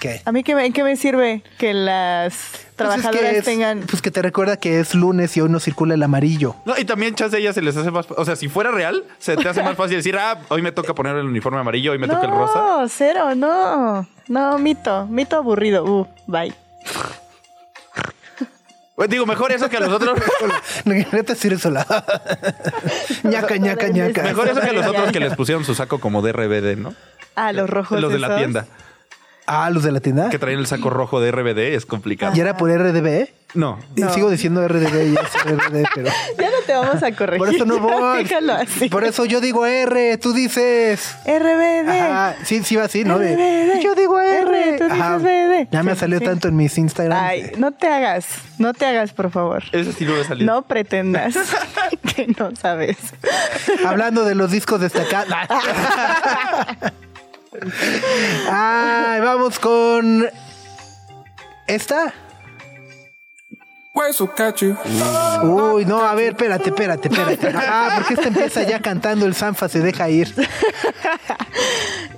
¿Qué? ¿A mí qué me, en qué me sirve que las Pues es que trabajadoras es- tengan... Pues que te recuerda que es lunes y hoy no circula el amarillo. No, y también chance a ellas se les hace más. O sea, si fuera real, se te hace más fácil decir, ah, hoy me toca poner el uniforme amarillo, hoy me toca el rosa. No, cero, no. No, mito, mito aburrido. Uh, bye. Pues digo, mejor eso que a los otros. Te sirve sola. ñaca, ñaca, ñaca. Mejor eso que a los otros que les pusieron su saco como de RBD, ¿no? Ah, los rojos Los de la tienda. Ah, los de la tienda. Que traían el saco rojo de RBD es complicado. ¿Y era por RDB? No. Y Sigo diciendo RDB y es RDB, pero... Ya no te vamos a corregir. Por eso no voy. Déjalo así. Por eso yo digo R, tú dices... RBD. Ajá, sí, sí va así, ¿no? De, RBD. yo digo R. R, tú dices Ajá. BD. Ya me Sí, salió sí. tanto en mis Instagram. Ay, no te hagas, no te hagas, por favor. Ese sí no me salido. No pretendas que no sabes. Hablando de los discos destacados. Ay, vamos con esta. Uy, no, a ver, espérate, espérate, espérate. Ah, porque esta empieza ya cantando el Sanfa se deja ir.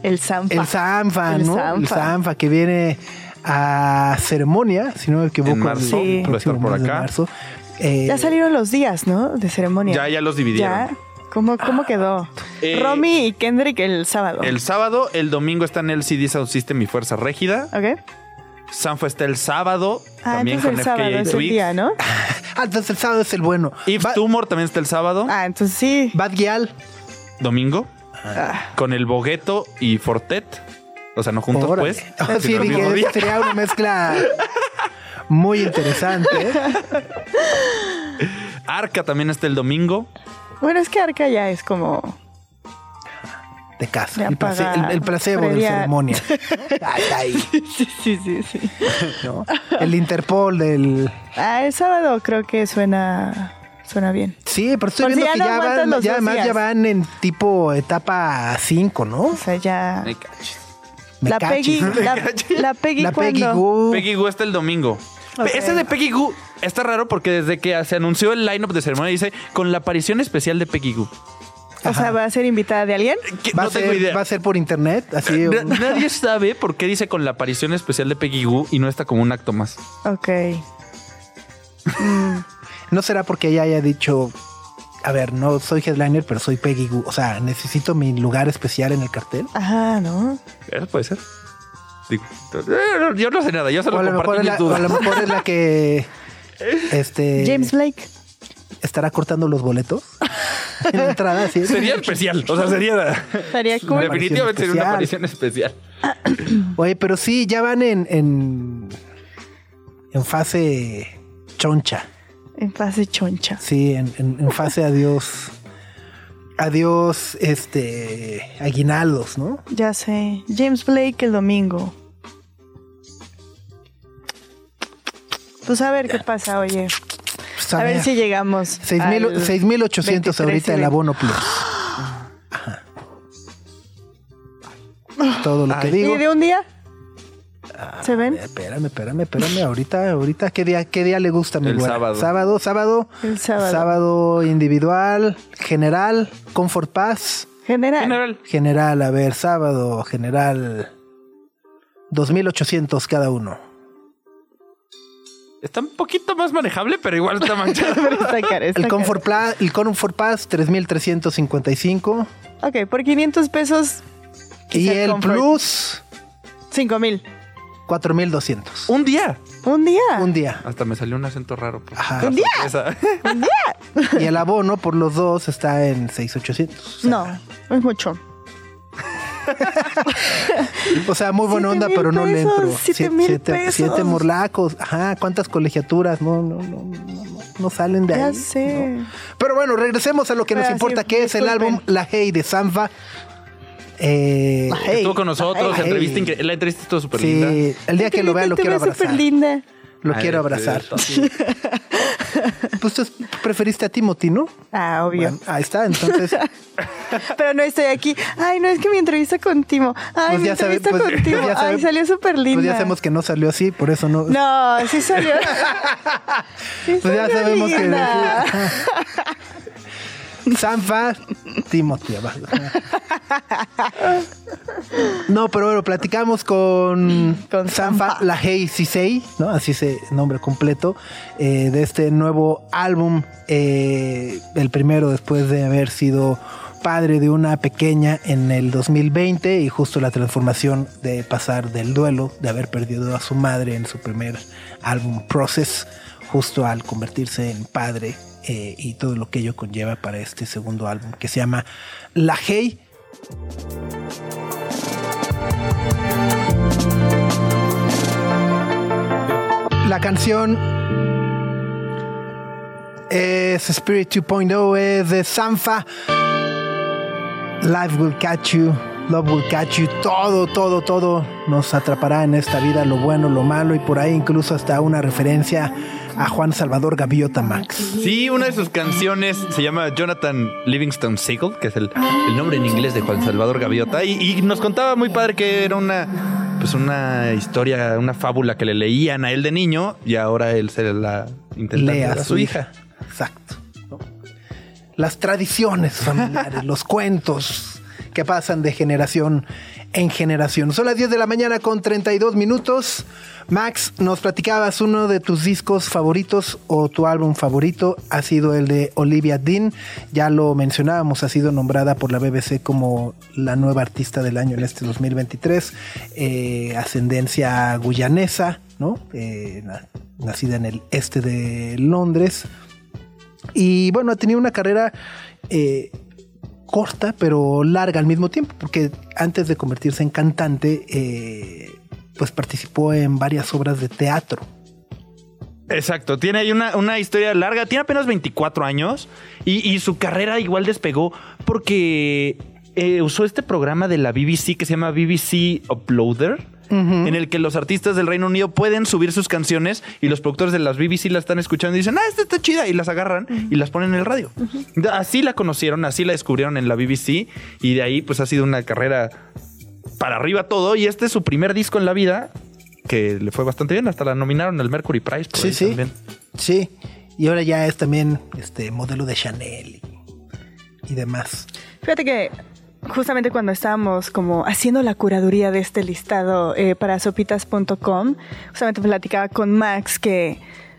El Zampa. El Sanfa, El ¿no? Sanfa. El Sanfa que viene a ceremonia, si no me equivoco, En marzo, el Sí. va a estar próximo por acá. marzo. Eh, Ya salieron los días, ¿no? De ceremonia. Ya, ya los dividieron. ¿Ya? ¿Cómo, cómo quedó? Eh, Romy y Kendrick el sábado. El sábado, el domingo está en el CD Sound System y Fuerza Régida. ¿Ok? Sanfo está el sábado, Ah, también entonces con el sábado FKA es el día, ¿no? Ah, entonces el sábado es el bueno. If Ba- Tumor también está el sábado, Ah, entonces sí. Bad Gyal. domingo, Ah, con el Bogueto y Fortet. O sea, no juntos, Órale. pues. Ah, sí, dije, sería una mezcla muy interesante. Arca también está el domingo. Bueno, es que Arca ya es como. De casa. Ya El, place- el- el placebo de previa- ceremonia. Ahí, ahí, Sí, sí, sí, sí. ¿no? El Interpol del. Ah, el sábado creo que suena. Suena bien. Sí, pero estoy Por si viendo ya que no ya van, ya además ya días. van en tipo etapa 5, ¿no? O sea, ya. Me cachis. Me La. Peggy. La, la Peggy, La Peggy ¿cuándo? Goo. Peggy Goo está el domingo. Ok. Ese de Peggy Goo está raro porque desde que se anunció el lineup de ceremonia dice con la aparición especial de Peggy Goo. O sea, ¿va a ser invitada de alguien? Que Va, no a tengo ser, idea. va a ser por internet, así. Un- Nadie sabe por qué dice con la aparición especial de Peggy Goo y no está como un acto más. Ok. Mm, No será porque ella haya dicho, a ver, no soy headliner, pero soy Peggy Goo. O sea, necesito mi lugar especial en el cartel. Ajá, ¿no? Eso puede ser. Eh, yo no sé nada, yo O solo a, lo comparto mejor es mis la, dudas. a lo mejor es la que este James Blake. estará cortando los boletos en la entrada. ¿sí? Sería especial, o sea, sería... Cool. Definitivamente sería una aparición especial. Oye, pero sí, ya van en, en, en fase choncha. En fase choncha. Sí, en, en- en fase adiós. Adiós, este, aguinaldos, ¿no? Ya sé. James Blake el domingo. Pues a ver qué pasa, oye. Pues, A ver si llegamos. Seis mil- al 6,800 ahorita 23 el abono plus. Ajá. Todo lo que digo. ¿Y de un día? ¿Se ven? Espérame, espérame, espérame. Ahorita, ahorita, ¿qué día, qué día le gusta mi El güera? sábado. Sábado, sábado. El sábado. Sábado individual, general, Comfort Pass. General. General. General, a ver, sábado, general. 2.800 cada uno. Está un poquito más manejable, pero igual está manchado. Pero está caro, está El. Comfort, Pla- el Comfort Pass, 3.355. Ok, por 500 pesos. Y el Comfort. Plus, 5 mil. 4.200. un día. Un día. Un día. Hasta me salió un acento raro. por Ajá. la ¿Un día? sorpresa. Y el abono por los dos está en 6.800. No, es mucho. O sea, muy buena onda, pero no le entro. siete Sie- mil siete, pesos. siete morlacos. Ajá, cuántas colegiaturas. No, no, no, no, no, no salen de Ya ahí. sé. ¿no? Pero bueno, regresemos a lo que nos Ah, sí, importa, que es el álbum La Hey de Sanfa. Eh, Hey. Estuvo con nosotros, entrevista incre- La entrevista estuvo súper linda. sí, el día que lo vea lo quiero abrazar. linda. Lo Ay, quiero sí, abrazar. sí. Pues tú preferiste a Timothy, ¿no? Ah, obvio. Bueno, ahí está, entonces. Pero no estoy aquí. Ay, no, es que mi entrevista con Timo. Ay, Pues mi ya sabe- entrevista pues- con Timo. pues ya Ay, salió súper linda. Pues ya sabemos que no salió así, por eso no. No, sí salió. Sí Pues ya salió sabemos que. linda. Sanfa, Timothy abajo. No, pero bueno, platicamos con, Con Sanfa, Sanfa. la Hey Sisei, ¿no? Así se nombre completo, eh, de este nuevo álbum, eh, el primero después de haber sido padre de una pequeña en el 2020 y justo la transformación de pasar del duelo, de haber perdido a su madre en su primer álbum Process, justo al convertirse en padre eh, y todo lo que ello conlleva para este segundo álbum que se llama La Hey. La canción es Spirit 2.0, es de Sanfa. Life will catch you, love will catch you, todo, todo, todo nos atrapará en esta vida, lo bueno, lo malo y por ahí incluso hasta una referencia a Juan Salvador Gaviota Max. Sí, una de sus canciones se llama Jonathan Livingston Seagull, que es el, el nombre en inglés de Juan Salvador Gaviota, y, y nos contaba muy padre que era una, pues una historia, una fábula que le leían a él de niño y ahora él se la intenta Lea leer a su hija. Exacto. ¿no? Las tradiciones familiares, los cuentos que pasan de generación en generación. Son las 10 de la mañana con 32 minutos. Max, nos platicabas uno de tus discos favoritos o tu álbum favorito ha sido el de Olivia Dean. Ya lo mencionábamos, ha sido nombrada por la BBC como la nueva artista del año en este 2023. Eh, ascendencia guyanesa, ¿no? Eh, na- nacida en el este de Londres. Y bueno, ha tenido una carrera eh, corta, pero larga al mismo tiempo, porque antes de convertirse en cantante, eh, pues participó en varias obras de teatro. Exacto, tiene una, una historia larga, tiene apenas 24 años y, y su carrera igual despegó porque eh, usó este programa de la BBC que se llama BBC Uploader, en el que los artistas del Reino Unido pueden subir sus canciones y los productores de las BBC la están escuchando y dicen, ah, esta está chida, y las agarran y las ponen en el radio. Así la conocieron, así la descubrieron en la BBC y de ahí pues ha sido una carrera para arriba todo y este es su primer disco en la vida que le fue bastante bien, hasta la nominaron al Mercury Prize. por Sí, ahí sí. también. Sí. Y ahora ya es también este modelo de Chanel y, y demás. Fíjate que justamente cuando estábamos como haciendo la curaduría de este listado eh, para sopitas.com, justamente platicaba con Max que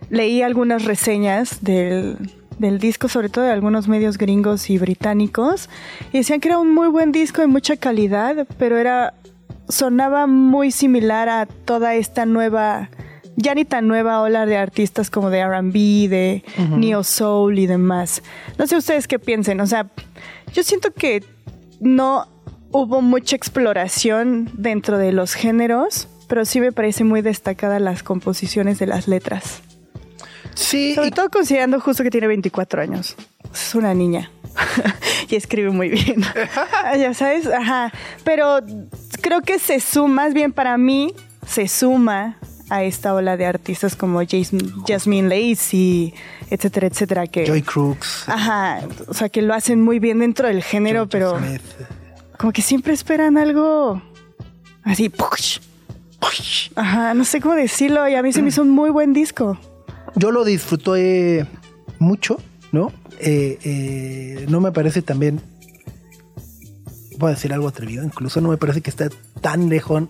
leí algunas reseñas del, del disco, sobre todo de algunos medios gringos y británicos, y decían que era un muy buen disco de mucha calidad, pero era sonaba muy similar a toda esta nueva ya ni tan nueva ola de artistas como de R&B, de neo soul y demás. No sé ustedes qué piensen, o sea, yo siento que no hubo mucha exploración dentro de los géneros, pero sí me parece muy destacada las composiciones de las letras. Sí, Sobre y- todo considerando justo que tiene 24 años. Es una niña. y escribe muy bien. ya sabes, ajá. Pero creo que se suma, más bien para mí, se suma a esta ola de artistas como Jas- Jasmine Lacey, etcétera, etcétera, que... Joy Crooks. Ajá, o sea, que lo hacen muy bien dentro del género, pero Smith. como que siempre esperan algo así. push, push. Ajá, no sé cómo decirlo, y a mí se me hizo un muy buen disco. Yo lo disfruté mucho, ¿no? Eh, eh, no me parece también, voy a decir algo atrevido, incluso no me parece que esté tan lejos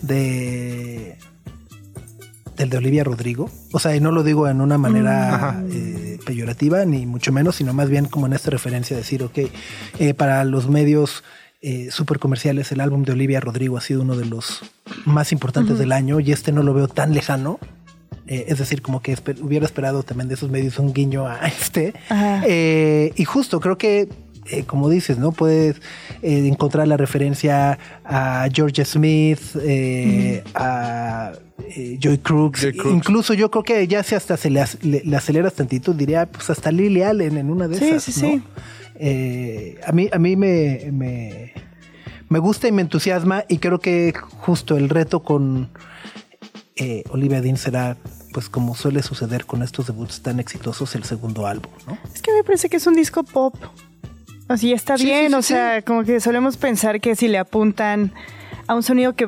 de del de Olivia Rodrigo. O sea, y no lo digo en una manera eh, peyorativa, ni mucho menos, sino más bien como en esta referencia, decir, ok, eh, para los medios eh, super comerciales, el álbum de Olivia Rodrigo ha sido uno de los más importantes del año y este no lo veo tan lejano. Eh, es decir, como que esper- hubiera esperado también de esos medios un guiño a este. Eh, y justo creo que, eh, como dices, ¿no? Puedes eh, encontrar la referencia a Georgia Smith, eh, a Joy Crooks. Joy Crooks. Incluso yo creo que ya si hasta se le, ac- le- le aceleras tantito, diría, pues hasta Lily Allen en una de Sí, esas. sí, ¿no? sí. Eh, a mí, a mí me, me, me gusta y me entusiasma y creo que justo el reto con eh, Olivia Dean será, pues como suele suceder con estos debuts tan exitosos, el segundo álbum, ¿no? Es que me parece que es un disco pop. Así está Sí, bien, sí, sí, o sea, como que solemos pensar que si le apuntan a un sonido que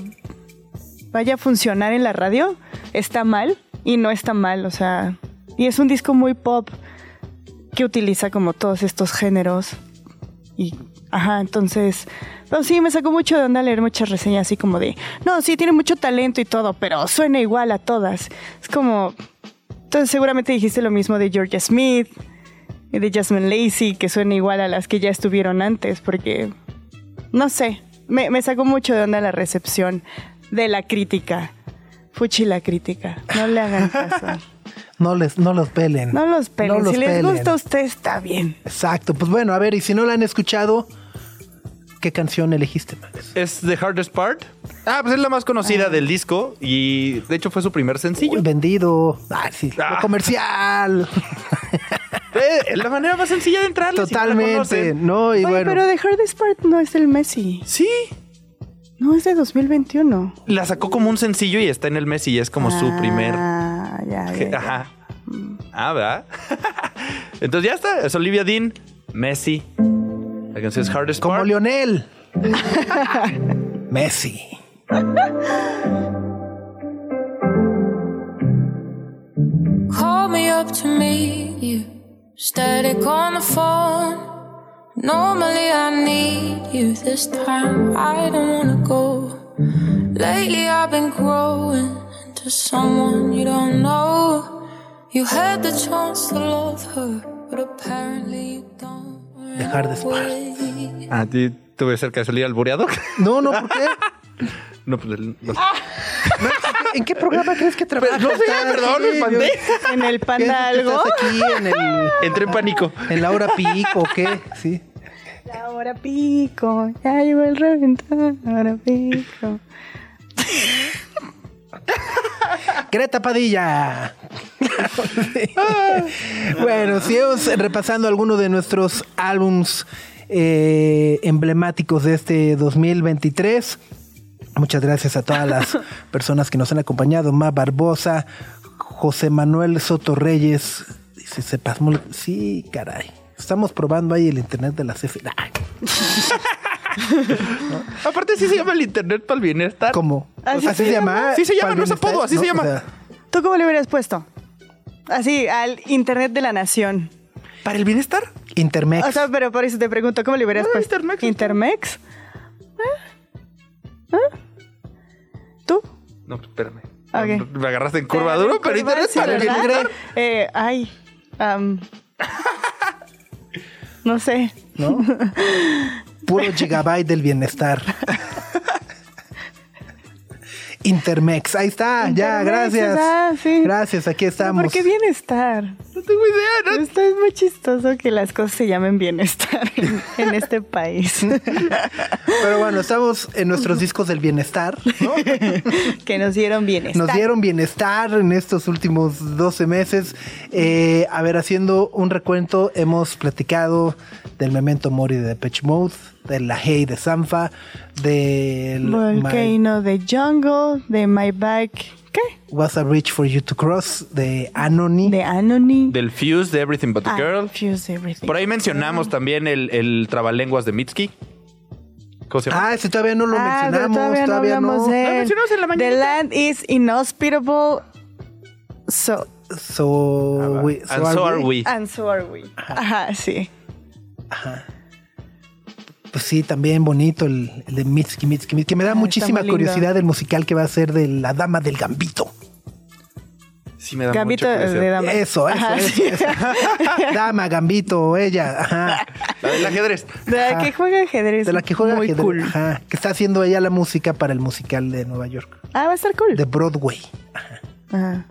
vaya a funcionar en la radio, está mal y no está mal, o sea, y es un disco muy pop que utiliza como todos estos géneros y ajá, entonces, pero sí me sacó mucho de onda leer muchas reseñas así como de, no, sí tiene mucho talento y todo, pero suena igual a todas. Es como entonces seguramente dijiste lo mismo de Georgia Smith de Jasmine Lacey, que suena igual a las que ya estuvieron antes, porque no sé, me, me sacó mucho de onda la recepción de la crítica. Fuchi la crítica, no le hagan caso. No les, no los pelen. No los pelen, No los si les gusta a usted está bien. Exacto, pues bueno, a ver, y si no la han escuchado, ¿qué canción elegiste, Max? Es The Hardest Part. Ah, pues es la más conocida del disco y de hecho fue su primer sencillo. Uy, vendido. Ah, sí, lo Ah. comercial. La manera más sencilla de entrar. Totalmente, ¿no? Y Oye, bueno, pero The Hardest Part no es del Messi. Sí. No, es de 2021. La sacó como un sencillo y está en el mes y es como su primer. Ah, ya, ya, ya. Ajá. Ah, ¿verdad? Entonces ya está. Es Olivia Dean, Messi. La canción es Hardest como Part. Lionel. Messi. Call me up to meet you. Static on the phone. Normally I need you. This time I don't wanna go. Lately I've been growing into someone you don't know. You had the chance to love her, but apparently you don't. The hardest part. Anyway. A ti tuve cerca de salir albureado. No, no, ¿por qué? no, pues ah. no. ¿En qué programa crees que trabajas? no sé, perdón, me. ¿En el ¿Qué panda es que algo? estás aquí en, el, Entré en pánico. en la hora pico o qué? Sí. La hora pico, ya llegó el reventón, la hora pico. Greta Padilla. bueno, sigamos repasando algunos de nuestros álbums eh, emblemáticos de este 2023. Muchas gracias a todas las personas que nos han acompañado. Ma Barbosa, José Manuel Soto Reyes. Dice, se pasmó. Sí, caray. Estamos probando ahí el internet de la CF. Ay, Aparte, sí se llama el Internet para el bienestar. ¿Cómo? Así ¿Así se se llama? Sí se llama, ¿Para no es apodo, así se llama. O sea, ¿Tú cómo le hubieras puesto? Así, al Internet de la Nación. ¿Para el bienestar? Intermex. O sea, pero por eso te pregunto, ¿cómo le hubieras Ah, puesto? Intermex. ¿Intermex? ¿Ah? ¿Ah? ¿Tú? No, pues, espérame. Ok. Me agarraste en curva duro, pero bienestar. Eh, ay, no sé. ¿no? Puro gigabyte del bienestar. Intermex, ahí está, ya, gracias. ah, sí. Gracias, aquí estamos. ¿Por qué bienestar? Tengo idea, ¿no? Esto es muy chistoso que las cosas se llamen bienestar en, en este país. Pero bueno, estamos en nuestros discos del bienestar, ¿no? que nos dieron bienestar. Nos dieron bienestar en estos últimos 12 meses. Eh, a ver, haciendo un recuento, hemos platicado del Memento Mori de Depeche Mode, de La Hey de Sanfa, del My- Volcano de Jungle, de My Back, ¿qué? Was a Bridge for You to Cross de Anony. De Anony. Del Fuse de Everything But the Ah, Girl. Fuse Everything. Por ahí mencionamos también el, el trabalenguas de Mitski. ¿Cómo se llama? Ah, ese todavía no lo Ah, mencionamos, todavía, no hablamos de Lo mencionamos en la The mañanita. land is inhospitable, so, So, we- And so are we. and so are we. Ajá, sí. Pues sí, también bonito el, el de Mitski, Mitski, Mitski, que me da Ah, muchísima curiosidad el musical que va a ser de La Dama del Gambito. Sí me da Gambito mucha de dama. Eso, eso, Ajá, eso, sí. eso. Dama, Gambito, ella, ajá. La del ajedrez. De la Ajá. que juega ajedrez. De la que juega Muy ajedrez, cool. ajá, que está haciendo ella la música para el musical de Nueva York, Ah, va a estar cool. de Broadway. Ajá.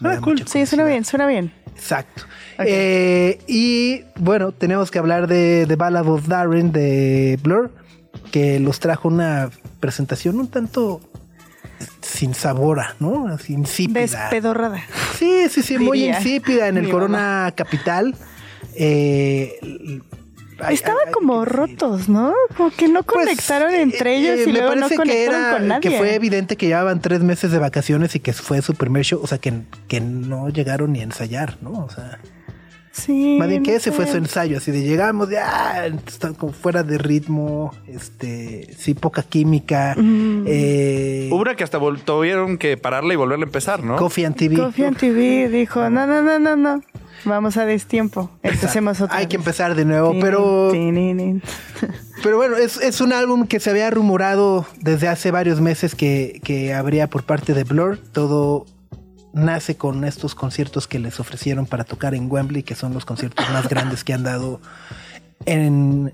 Me da Ah, cool. Sí, suena bien, suena bien. Exacto. Eh, y bueno, tenemos que hablar de The Ballad of Darren de Blur, que los trajo una presentación un tanto sin sabora, ¿no? Así insípida. Despedorrada. Sí, sí, sí, muy Diría insípida en el Corona Capital. Eh, ay, Estaba ay, ay, como rotos, ¿no? Como que no Pues, conectaron eh, entre ellos eh, y me luego no parece que conectaron era con nadie. que fue evidente que llevaban tres meses de vacaciones y que fue su primer show, o sea que, que no llegaron ni a ensayar, ¿no? O sea, Sí. más bien que no ese fue su ensayo, así de llegamos, ya están como fuera de ritmo, este, sí, poca química, Mm. eh, Hubo una que hasta vol- tuvieron que pararla y volverla a empezar, ¿no? Coffee and TV. Coffee and TV dijo, no, no, no, no, no. Vamos a destiempo. Empecemos otra Hay que empezar de nuevo, Tin, pero tin, tin. Pero bueno, es, es un álbum que se había rumorado desde hace varios meses que, que habría por parte de Blur. Todo nace con estos conciertos que les ofrecieron para tocar en Wembley, que son los conciertos más grandes que han dado en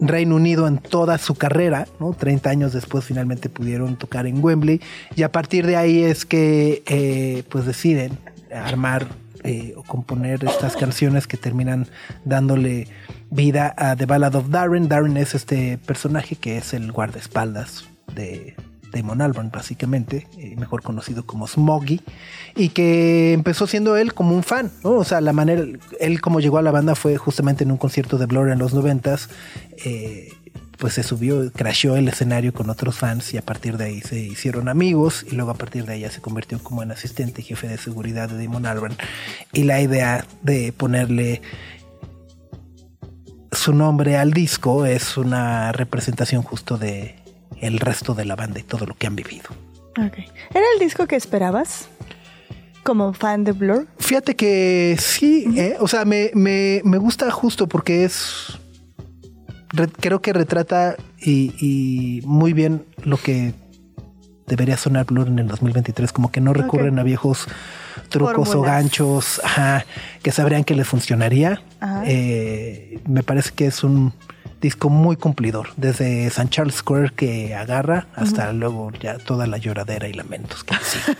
Reino Unido en toda su carrera, ¿no? 30 años después finalmente pudieron tocar en Wembley y a partir de ahí es que eh, pues deciden armar eh, o componer estas canciones que terminan dándole vida a The Ballad of Darren. Darren es este personaje que es el guardaespaldas de Damon Albarn básicamente, eh, mejor conocido como Smoggy, y que empezó siendo él como un fan. O sea, la manera, él como llegó a la banda fue justamente en un concierto de Blur en los noventas, eh, pues se subió, crasheó el escenario con otros fans y a partir de ahí se hicieron amigos y luego a partir de ahí ya se convirtió como en asistente y jefe de seguridad de Damon Albarn y la idea de ponerle su nombre al disco es una representación justo de el resto de la banda y todo lo que han vivido. ¿Era el disco que esperabas? Como fan de Blur. Fíjate que sí, ¿eh? o sea, me, me, me gusta justo porque es, re- creo que retrata y, y muy bien lo que debería sonar Blur en el 2023, como que no recurren a viejos trucos o ganchos ajá, que sabrían que le funcionaría. Eh, me parece que es un disco muy cumplidor, desde San Charles Square que agarra hasta luego ya toda la lloradera y lamentos que sigue.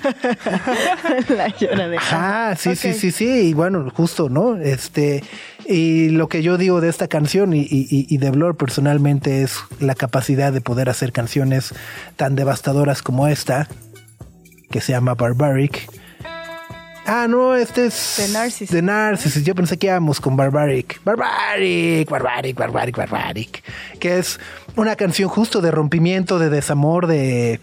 la lloradera. Ajá, sí, sí, sí, sí, y bueno, justo, ¿no? Este, y lo que yo digo de esta canción y, y- y de Blur personalmente es la capacidad de poder hacer canciones tan devastadoras como esta, que se llama Barbaric. Ah, no, este es... The Narcissus. The Narcissus. Yo pensé que íbamos con Barbaric. Barbaric, Barbaric, Barbaric, Barbaric. Que es una canción justo de rompimiento, de desamor, de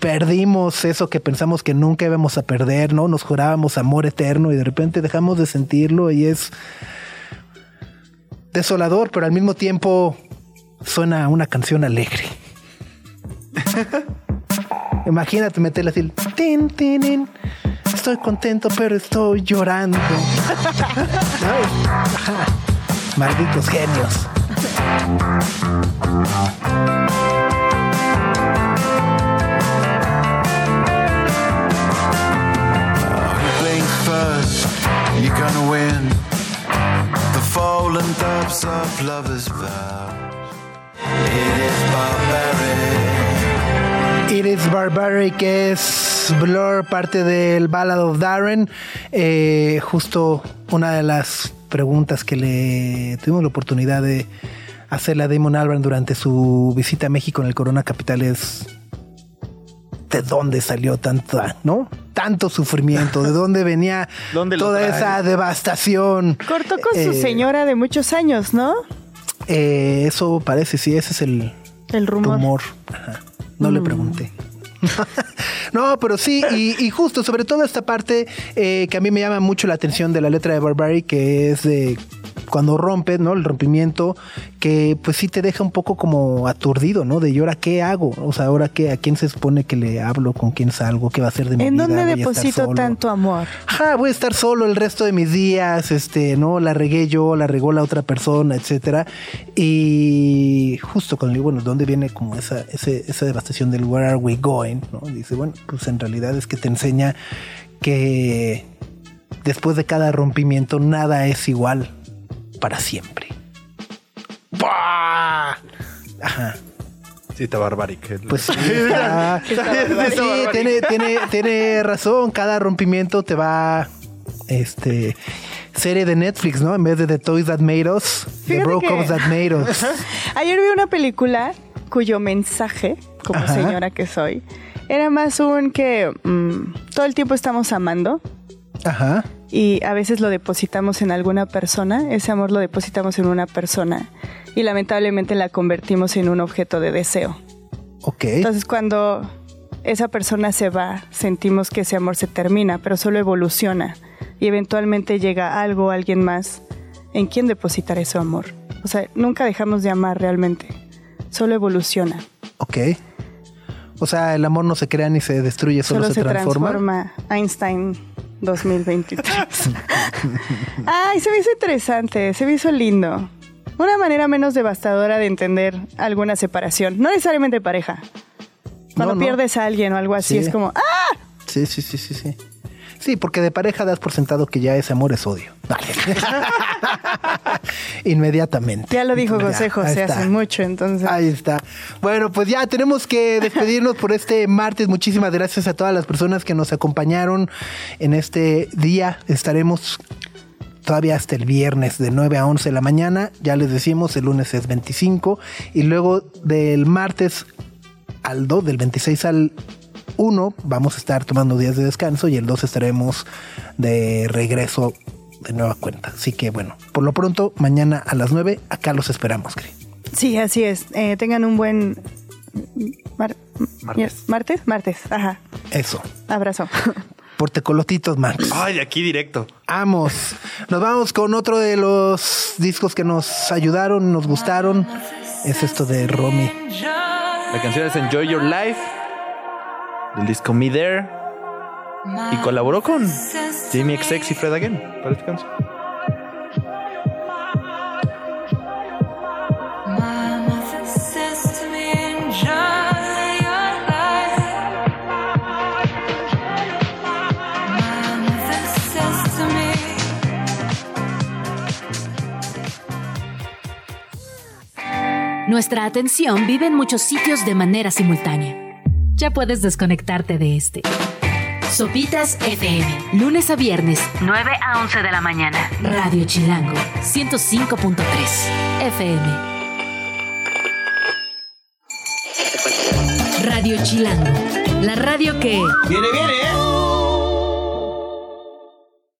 perdimos eso que pensamos que nunca íbamos a perder, ¿no? Nos jurábamos amor eterno y de repente dejamos de sentirlo y es desolador, pero al mismo tiempo suena una canción alegre. Imagínate meterle así, tin, tin, tin. estoy contento, pero estoy llorando. Malditos genios. Gonna win. It is Barbaric es Blur, parte del Ballad of Darren. Eh, justo una de las preguntas que le tuvimos la oportunidad de hacerle a Damon Albarn durante su visita a México en el Corona Capital es de dónde salió tanta, ¿no? Tanto sufrimiento, de dónde venía ¿Dónde lo toda esa devastación. Cortó con su Eh, señora de muchos años, ¿no? eh, eso parece, sí, ese es el, El rumor. rumor. Ajá. No le pregunté. no, pero sí, y, y justo, sobre todo esta parte eh, que a mí me llama mucho la atención de la letra de Barbary, que es de cuando rompes, ¿no? El rompimiento que pues sí te deja un poco como aturdido, ¿no? De ¿y ahora qué hago? O sea, ahora qué, a quién se supone que le hablo, con quién salgo, qué va a ser de mi ¿En vida. dónde a estar deposito tanto amor? Ajá, voy a estar solo el resto de mis días, este, no, la regué yo, la regó la otra persona, etcétera. Y justo con el bueno, ¿dónde viene como esa, ese- esa devastación del where are we going? ¿no? Dice, bueno, pues en realidad es que te enseña que después de cada rompimiento nada es igual para siempre. ¡Buah! Ajá. Sí, está barbaric. Pues sí, está- sí, tiene, tiene, tiene razón. Cada rompimiento te va. Este. Serie de Netflix, ¿no? En vez de The Toys That Made Us, The Broke que- That Made Us. Ayer vi una película cuyo mensaje, como Ajá. señora que soy, era más un que mm, todo el tiempo estamos amando Ajá. Y a veces lo depositamos en alguna persona, ese amor lo depositamos en una persona y lamentablemente la convertimos en un objeto de deseo. Ok. Entonces cuando esa persona se va, sentimos que ese amor se termina, pero solo evoluciona y eventualmente llega algo, alguien más en quien depositar ese amor. O sea, nunca dejamos de amar realmente, solo evoluciona, Ok. O sea, el amor no se crea ni se destruye, solo, solo, se, se transforma. transforma. Einstein 2023. Ay, se me hizo interesante, se me hizo lindo. Una manera menos devastadora de entender alguna separación, no necesariamente pareja. Cuando No, no. pierdes a alguien o algo así, Sí. es como, ¡ah! Sí, sí, sí, sí, sí. Sí, porque de pareja das por sentado que ya ese amor es odio. Vale. Inmediatamente. Ya lo dijo Ya, José José hace mucho, entonces. Ahí está. Bueno, pues ya tenemos que despedirnos por este martes. Muchísimas gracias a todas las personas que nos acompañaron en este día. Estaremos todavía hasta el viernes de 9 a 11 de la mañana. Ya les decimos, el lunes es 25 y luego del martes al 2, del 26 al 1, vamos a estar tomando días de descanso y el 2 estaremos de regreso de nueva cuenta. Así que bueno, por lo pronto, mañana a las 9, acá los esperamos, Cri. Sí, así es. Eh, tengan un buen. mar- Martes. ¿Martes? Martes, ajá. Eso. Abrazo. Por tecolotitos, Max. Ay, aquí directo. Vamos. Nos vamos con otro de los discos que nos ayudaron, nos gustaron. Es esto de Romy. La canción es Enjoy Your Life del disco Me There y colaboró con Jamie XX y Fred Again para esta canción. Nuestra atención vive en muchos sitios de manera simultánea. Ya puedes desconectarte de este. Sopitas FM, lunes a viernes, 9 a 11 de la mañana. Radio Chilango, 105.3 FM. Radio Chilango, la radio que... Viene, viene, ¿eh?